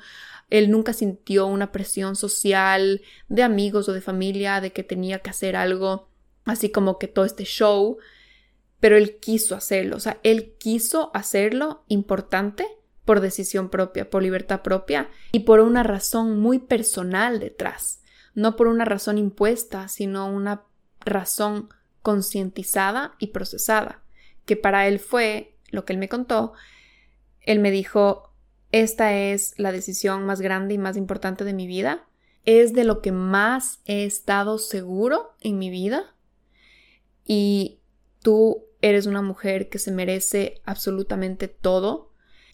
él nunca sintió una presión social de amigos o de familia de que tenía que hacer algo así como que todo este show, pero él quiso hacerlo, o sea, él quiso hacerlo importante por decisión propia, por libertad propia y por una razón muy personal detrás, no por una razón impuesta, sino una razón concientizada y procesada, que para él fue lo que él me contó, él me dijo, esta es la decisión más grande y más importante de mi vida, es de lo que más he estado seguro en mi vida. Y tú eres una mujer que se merece absolutamente todo,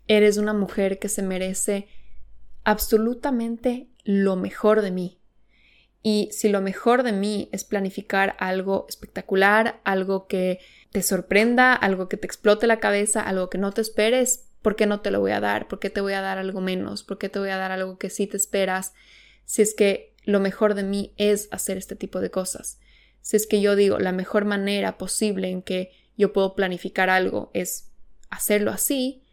eres una mujer que se merece absolutamente lo mejor de mí. Y si lo mejor de mí es planificar algo espectacular, algo que te sorprenda, algo que te explote la cabeza, algo que no te esperes, ¿por qué no te lo voy a dar? ¿Por qué te voy a dar algo menos? ¿Por qué te voy a dar algo que sí te esperas? Si es que lo mejor de mí es hacer este tipo de cosas. Si es que yo digo la mejor manera posible en que yo puedo planificar algo es hacerlo así,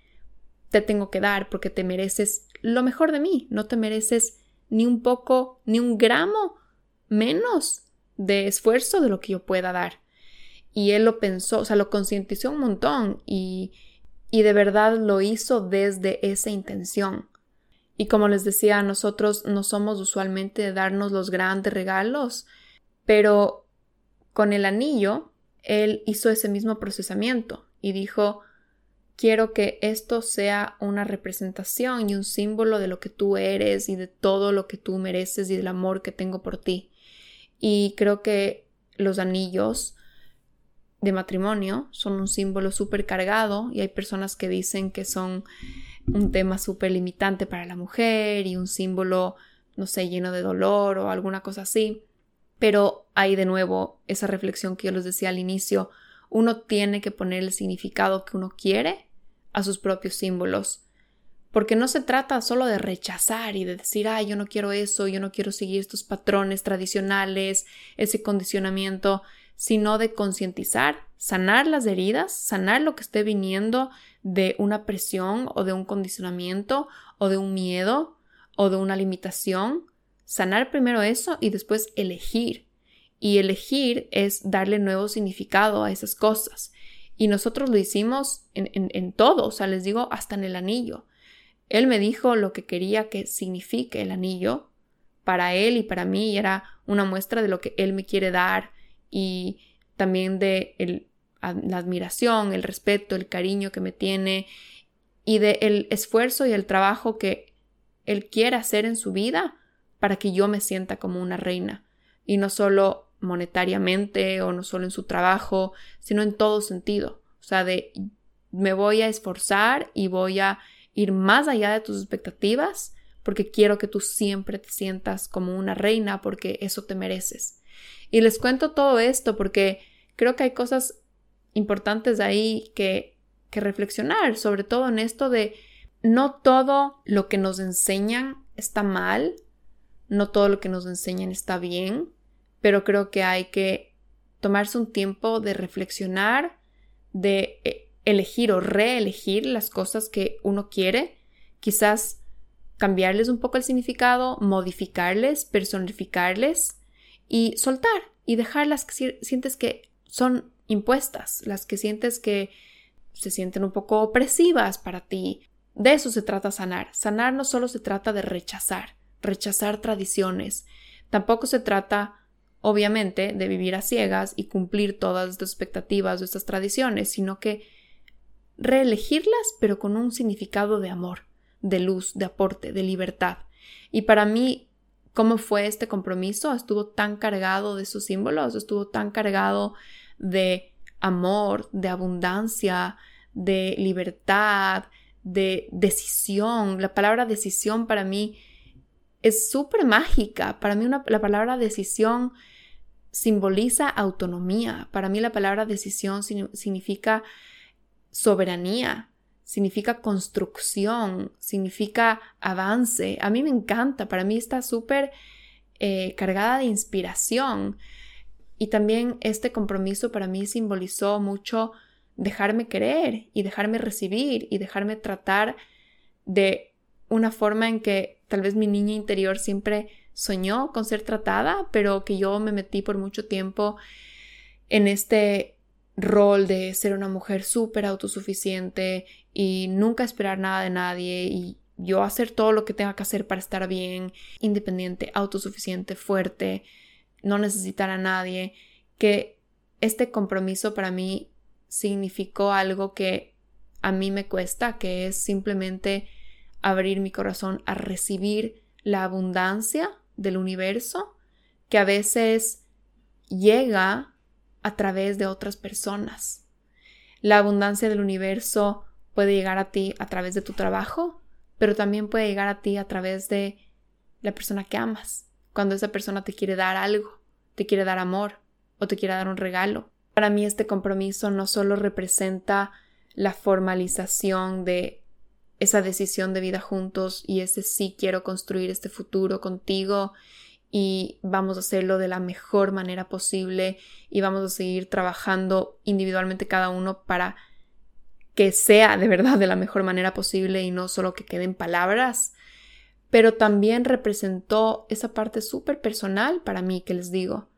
te tengo que dar porque te mereces lo mejor de mí, no te mereces ni un poco, ni un gramo menos de esfuerzo de lo que yo pueda dar. Y él lo pensó, o sea, lo concientizó un montón y, y de verdad lo hizo desde esa intención. Y como les decía, nosotros no somos usualmente de darnos los grandes regalos, pero con el anillo, él hizo ese mismo procesamiento y dijo, quiero que esto sea una representación y un símbolo de lo que tú eres y de todo lo que tú mereces y del amor que tengo por ti. Y creo que los anillos de matrimonio son un símbolo súper cargado y hay personas que dicen que son un tema súper limitante para la mujer y un símbolo, no sé, lleno de dolor o alguna cosa así. Pero hay de nuevo esa reflexión que yo les decía al inicio, uno tiene que poner el significado que uno quiere a sus propios símbolos. Porque no se trata solo de rechazar y de decir, ay, yo no quiero eso, yo no quiero seguir estos patrones tradicionales, ese condicionamiento, sino de concientizar, sanar las heridas, sanar lo que esté viniendo de una presión o de un condicionamiento o de un miedo o de una limitación sanar primero eso y después elegir. Y elegir es darle nuevo significado a esas cosas. Y nosotros lo hicimos en, en, todo, o sea, les digo, hasta en el anillo. Él me dijo lo que quería que signifique el anillo para él y para mí era una muestra de lo que él me quiere dar y también de la admiración, el respeto, el cariño que me tiene y de el esfuerzo y el trabajo que él quiere hacer en su vida para que yo me sienta como una reina y no solo monetariamente o no solo en su trabajo, sino en todo sentido. O sea, de me voy a esforzar y voy a ir más allá de tus expectativas porque quiero que tú siempre te sientas como una reina porque eso te mereces. Y les cuento todo esto porque creo que hay cosas importantes ahí que, que reflexionar, sobre todo en esto de no todo lo que nos enseñan está mal, no todo lo que nos enseñan está bien, pero creo que hay que tomarse un tiempo de reflexionar, de eh, elegir o reelegir las cosas que uno quiere, quizás cambiarles un poco el significado, modificarles, personificarles y soltar y dejar las que sientes que son impuestas, las que sientes que se sienten un poco opresivas para ti. De eso se trata sanar. Sanar no solo se trata de rechazar, rechazar tradiciones. Tampoco se trata, obviamente, de vivir a ciegas y cumplir todas estas expectativas de estas tradiciones, sino que reelegirlas, pero con un significado de amor, de luz, de aporte, de libertad. Y para mí, ¿cómo fue este compromiso? Estuvo tan cargado de sus símbolos, estuvo tan cargado de amor, de abundancia, de libertad, de decisión. La palabra decisión para mí es súper mágica. Para mí la palabra decisión simboliza autonomía. Para mí la palabra decisión significa soberanía, significa construcción, significa avance. A mí me encanta, para mí está súper eh, cargada de inspiración. Y también este compromiso para mí simbolizó mucho dejarme querer y dejarme recibir y dejarme tratar de una forma en que tal vez mi niña interior siempre soñó con ser tratada, pero que yo me metí por mucho tiempo en este rol de ser una mujer súper autosuficiente y nunca esperar nada de nadie y yo hacer todo lo que tenga que hacer para estar bien, independiente, autosuficiente, fuerte, no necesitar a nadie, que este compromiso para mí significó algo que a mí me cuesta, que es simplemente abrir mi corazón a recibir la abundancia del universo, que a veces llega a través de otras personas. La abundancia del universo puede llegar a ti a través de tu trabajo, pero también puede llegar a ti a través de la persona que amas, cuando esa persona te quiere dar algo, te quiere dar amor o te quiere dar un regalo. Para mí este compromiso no solo representa la formalización de esa decisión de vida juntos y ese sí quiero construir este futuro contigo y vamos a hacerlo de la mejor manera posible y vamos a seguir trabajando individualmente cada uno para que sea de verdad de la mejor manera posible y no solo que queden palabras, pero también representó esa parte súper personal para mí que les digo,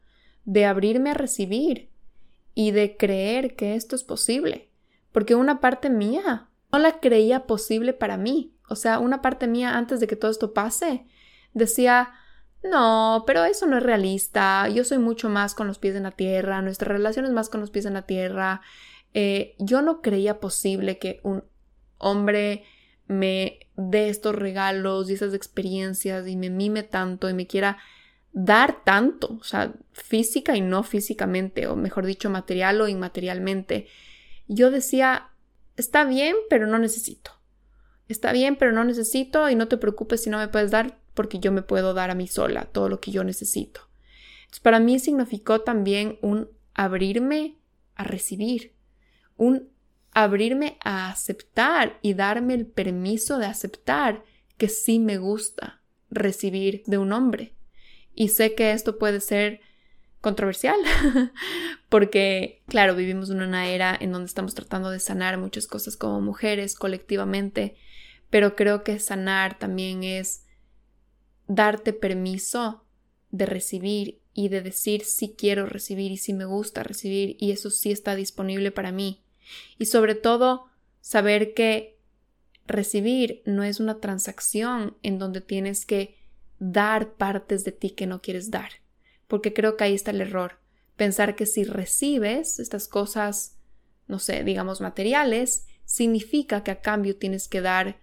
de abrirme a recibir, y de creer que esto es posible, porque una parte mía no la creía posible para mí. O sea, una parte mía antes de que todo esto pase decía, no, pero eso no es realista, yo soy mucho más con los pies en la tierra, nuestra relación es más con los pies en la tierra. Eh, yo no creía posible que un hombre me dé estos regalos y esas experiencias y me mime tanto y me quiera dar tanto, o sea, física y no físicamente, o mejor dicho, material o inmaterialmente. Yo decía, está bien, pero no necesito. Está bien, pero no necesito y no te preocupes si no me puedes dar porque yo me puedo dar a mí sola todo lo que yo necesito. Entonces, para mí significó también un abrirme a recibir, un abrirme a aceptar y darme el permiso de aceptar que sí me gusta recibir de un hombre y sé que esto puede ser controversial, porque, claro, vivimos en una era en donde estamos tratando de sanar muchas cosas como mujeres colectivamente, pero creo que sanar también es darte permiso de recibir y de decir si quiero recibir y si me gusta recibir y eso sí está disponible para mí. Y sobre todo, saber que recibir no es una transacción en donde tienes que dar partes de ti que no quieres dar, porque creo que ahí está el error. Pensar que si recibes estas cosas, no sé, digamos materiales, significa que a cambio tienes que dar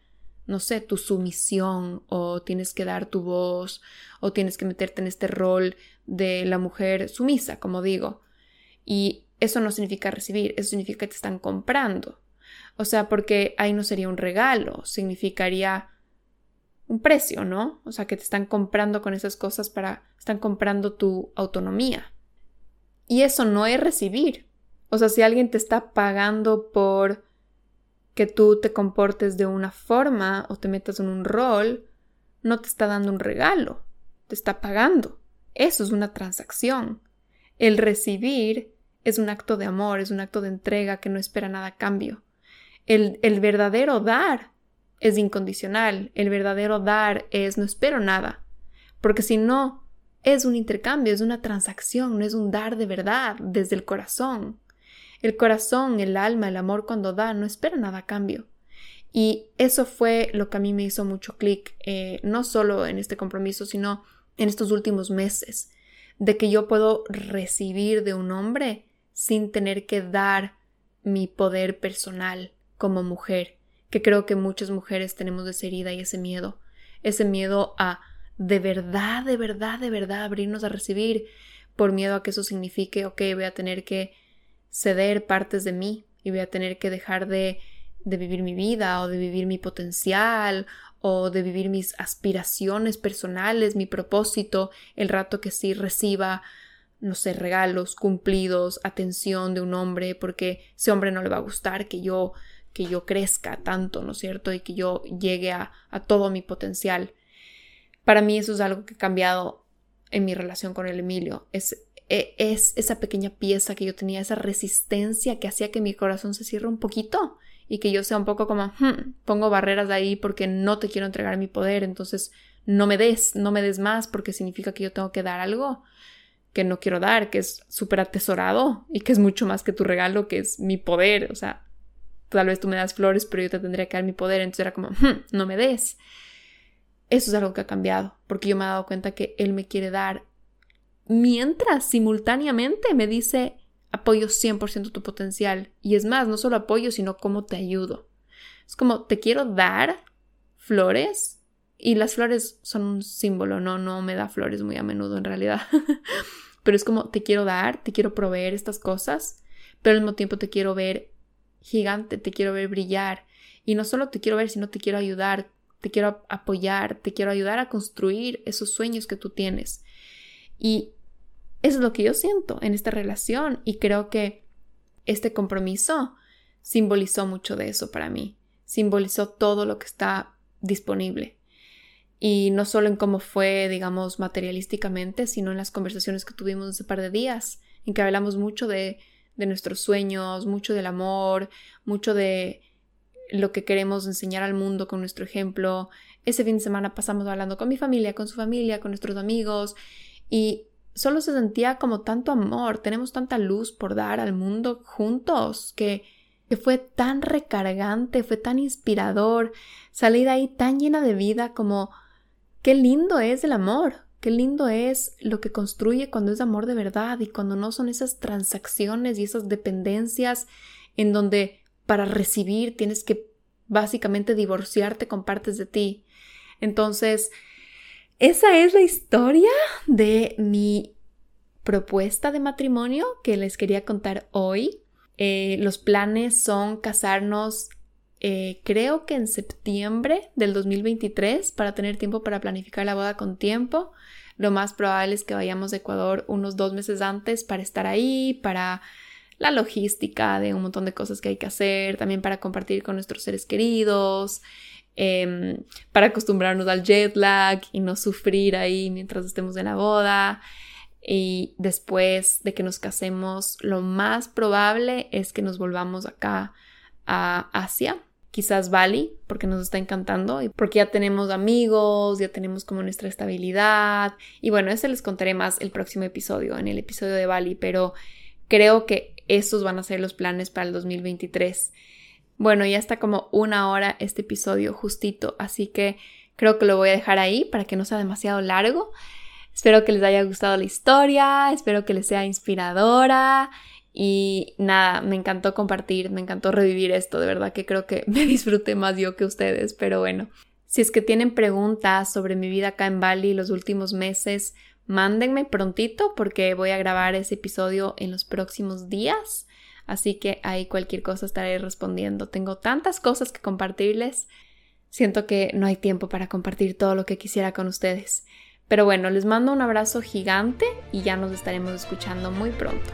no sé, tu sumisión o tienes que dar tu voz o tienes que meterte en este rol de la mujer sumisa, como digo. Y eso no significa recibir, eso significa que te están comprando. O sea, porque ahí no sería un regalo, significaría un precio, ¿no? O sea, que te están comprando con esas cosas para, están comprando tu autonomía. Y eso no es recibir. O sea, si alguien te está pagando por que tú te comportes de una forma o te metas en un rol, no te está dando un regalo, te está pagando. Eso es una transacción. El recibir es un acto de amor, es un acto de entrega que no espera nada a cambio. El, el verdadero dar es incondicional, el verdadero dar es no espero nada, porque si no, es un intercambio, es una transacción, no es un dar de verdad, desde el corazón. El corazón, el alma, el amor cuando da no espera nada a cambio. Y eso fue lo que a mí me hizo mucho clic, eh, no solo en este compromiso, sino en estos últimos meses, de que yo puedo recibir de un hombre sin tener que dar mi poder personal como mujer, que creo que muchas mujeres tenemos esa herida y ese miedo, ese miedo a de verdad, de verdad, de verdad abrirnos a recibir, por miedo a que eso signifique, ok, voy a tener que ceder partes de mí y voy a tener que dejar de, de vivir mi vida o de vivir mi potencial o de vivir mis aspiraciones personales, mi propósito, el rato que sí reciba, no sé, regalos, cumplidos, atención de un hombre, porque ese hombre no le va a gustar que yo que yo crezca tanto, ¿no es cierto? Y que yo llegue a, todo mi potencial. Para mí eso es algo que ha cambiado en mi relación con el Emilio. Es e, es esa pequeña pieza que yo tenía, esa resistencia que hacía que mi corazón se cierre un poquito y que yo sea un poco como, hmm, pongo barreras ahí porque no te quiero entregar mi poder, entonces no me des, no me des más porque significa que yo tengo que dar algo que no quiero dar, que es súper atesorado y que es mucho más que tu regalo, que es mi poder, o sea, tal vez tú me das flores, pero yo te tendría que dar mi poder, entonces era como, hmm, no me des. Eso es algo que ha cambiado, porque yo me he dado cuenta que él me quiere dar mientras simultáneamente me dice apoyo 100% tu potencial. Y es más, no solo apoyo, sino cómo te ayudo. Es como, te quiero dar flores y las flores son un símbolo, no, no me da flores muy a menudo en realidad. pero es como, te quiero dar, te quiero proveer estas cosas, pero al mismo tiempo te quiero ver gigante, te quiero ver brillar. Y no solo te quiero ver, sino te quiero ayudar, te quiero apoyar, te quiero ayudar a construir esos sueños que tú tienes. Y eso es lo que yo siento en esta relación y creo que este compromiso simbolizó mucho de eso para mí, simbolizó todo lo que está disponible. Y no solo en cómo fue, digamos, materialísticamente, sino en las conversaciones que tuvimos ese par de días, en que hablamos mucho de, de nuestros sueños, mucho del amor, mucho de lo que queremos enseñar al mundo con nuestro ejemplo. Ese fin de semana pasamos hablando con mi familia, con su familia, con nuestros amigos y solo se sentía como tanto amor, tenemos tanta luz por dar al mundo juntos que, que fue tan recargante, fue tan inspirador, salí de ahí tan llena de vida como qué lindo es el amor, qué lindo es lo que construye cuando es amor de verdad y cuando no son esas transacciones y esas dependencias en donde para recibir tienes que básicamente divorciarte con partes de ti. Entonces, esa es la historia de mi propuesta de matrimonio que les quería contar hoy. Eh, los planes son casarnos eh, creo que en septiembre del 2023 para tener tiempo para planificar la boda con tiempo. Lo más probable es que vayamos a Ecuador unos dos meses antes para estar ahí, para la logística de un montón de cosas que hay que hacer, también para compartir con nuestros seres queridos. Em, para acostumbrarnos al jet lag y no sufrir ahí mientras estemos en la boda. Y después de que nos casemos, lo más probable es que nos volvamos acá a Asia, quizás Bali, porque nos está encantando y porque ya tenemos amigos, ya tenemos como nuestra estabilidad. Y bueno, ese les contaré más el próximo episodio, en el episodio de Bali, pero creo que esos van a ser los planes para el 2023. Bueno, ya está como una hora este episodio justito, así que creo que lo voy a dejar ahí para que no sea demasiado largo. Espero que les haya gustado la historia, espero que les sea inspiradora Y nada, me encantó compartir, me encantó revivir esto, de verdad que creo que me disfruté más yo que ustedes, pero bueno. Si es que tienen preguntas sobre mi vida acá en Bali los últimos meses, mándenme prontito porque voy a grabar ese episodio en los próximos días. Así que ahí cualquier cosa estaré respondiendo. Tengo tantas cosas que compartirles. Siento que no hay tiempo para compartir todo lo que quisiera con ustedes. Pero bueno, les mando un abrazo gigante y ya nos estaremos escuchando muy pronto.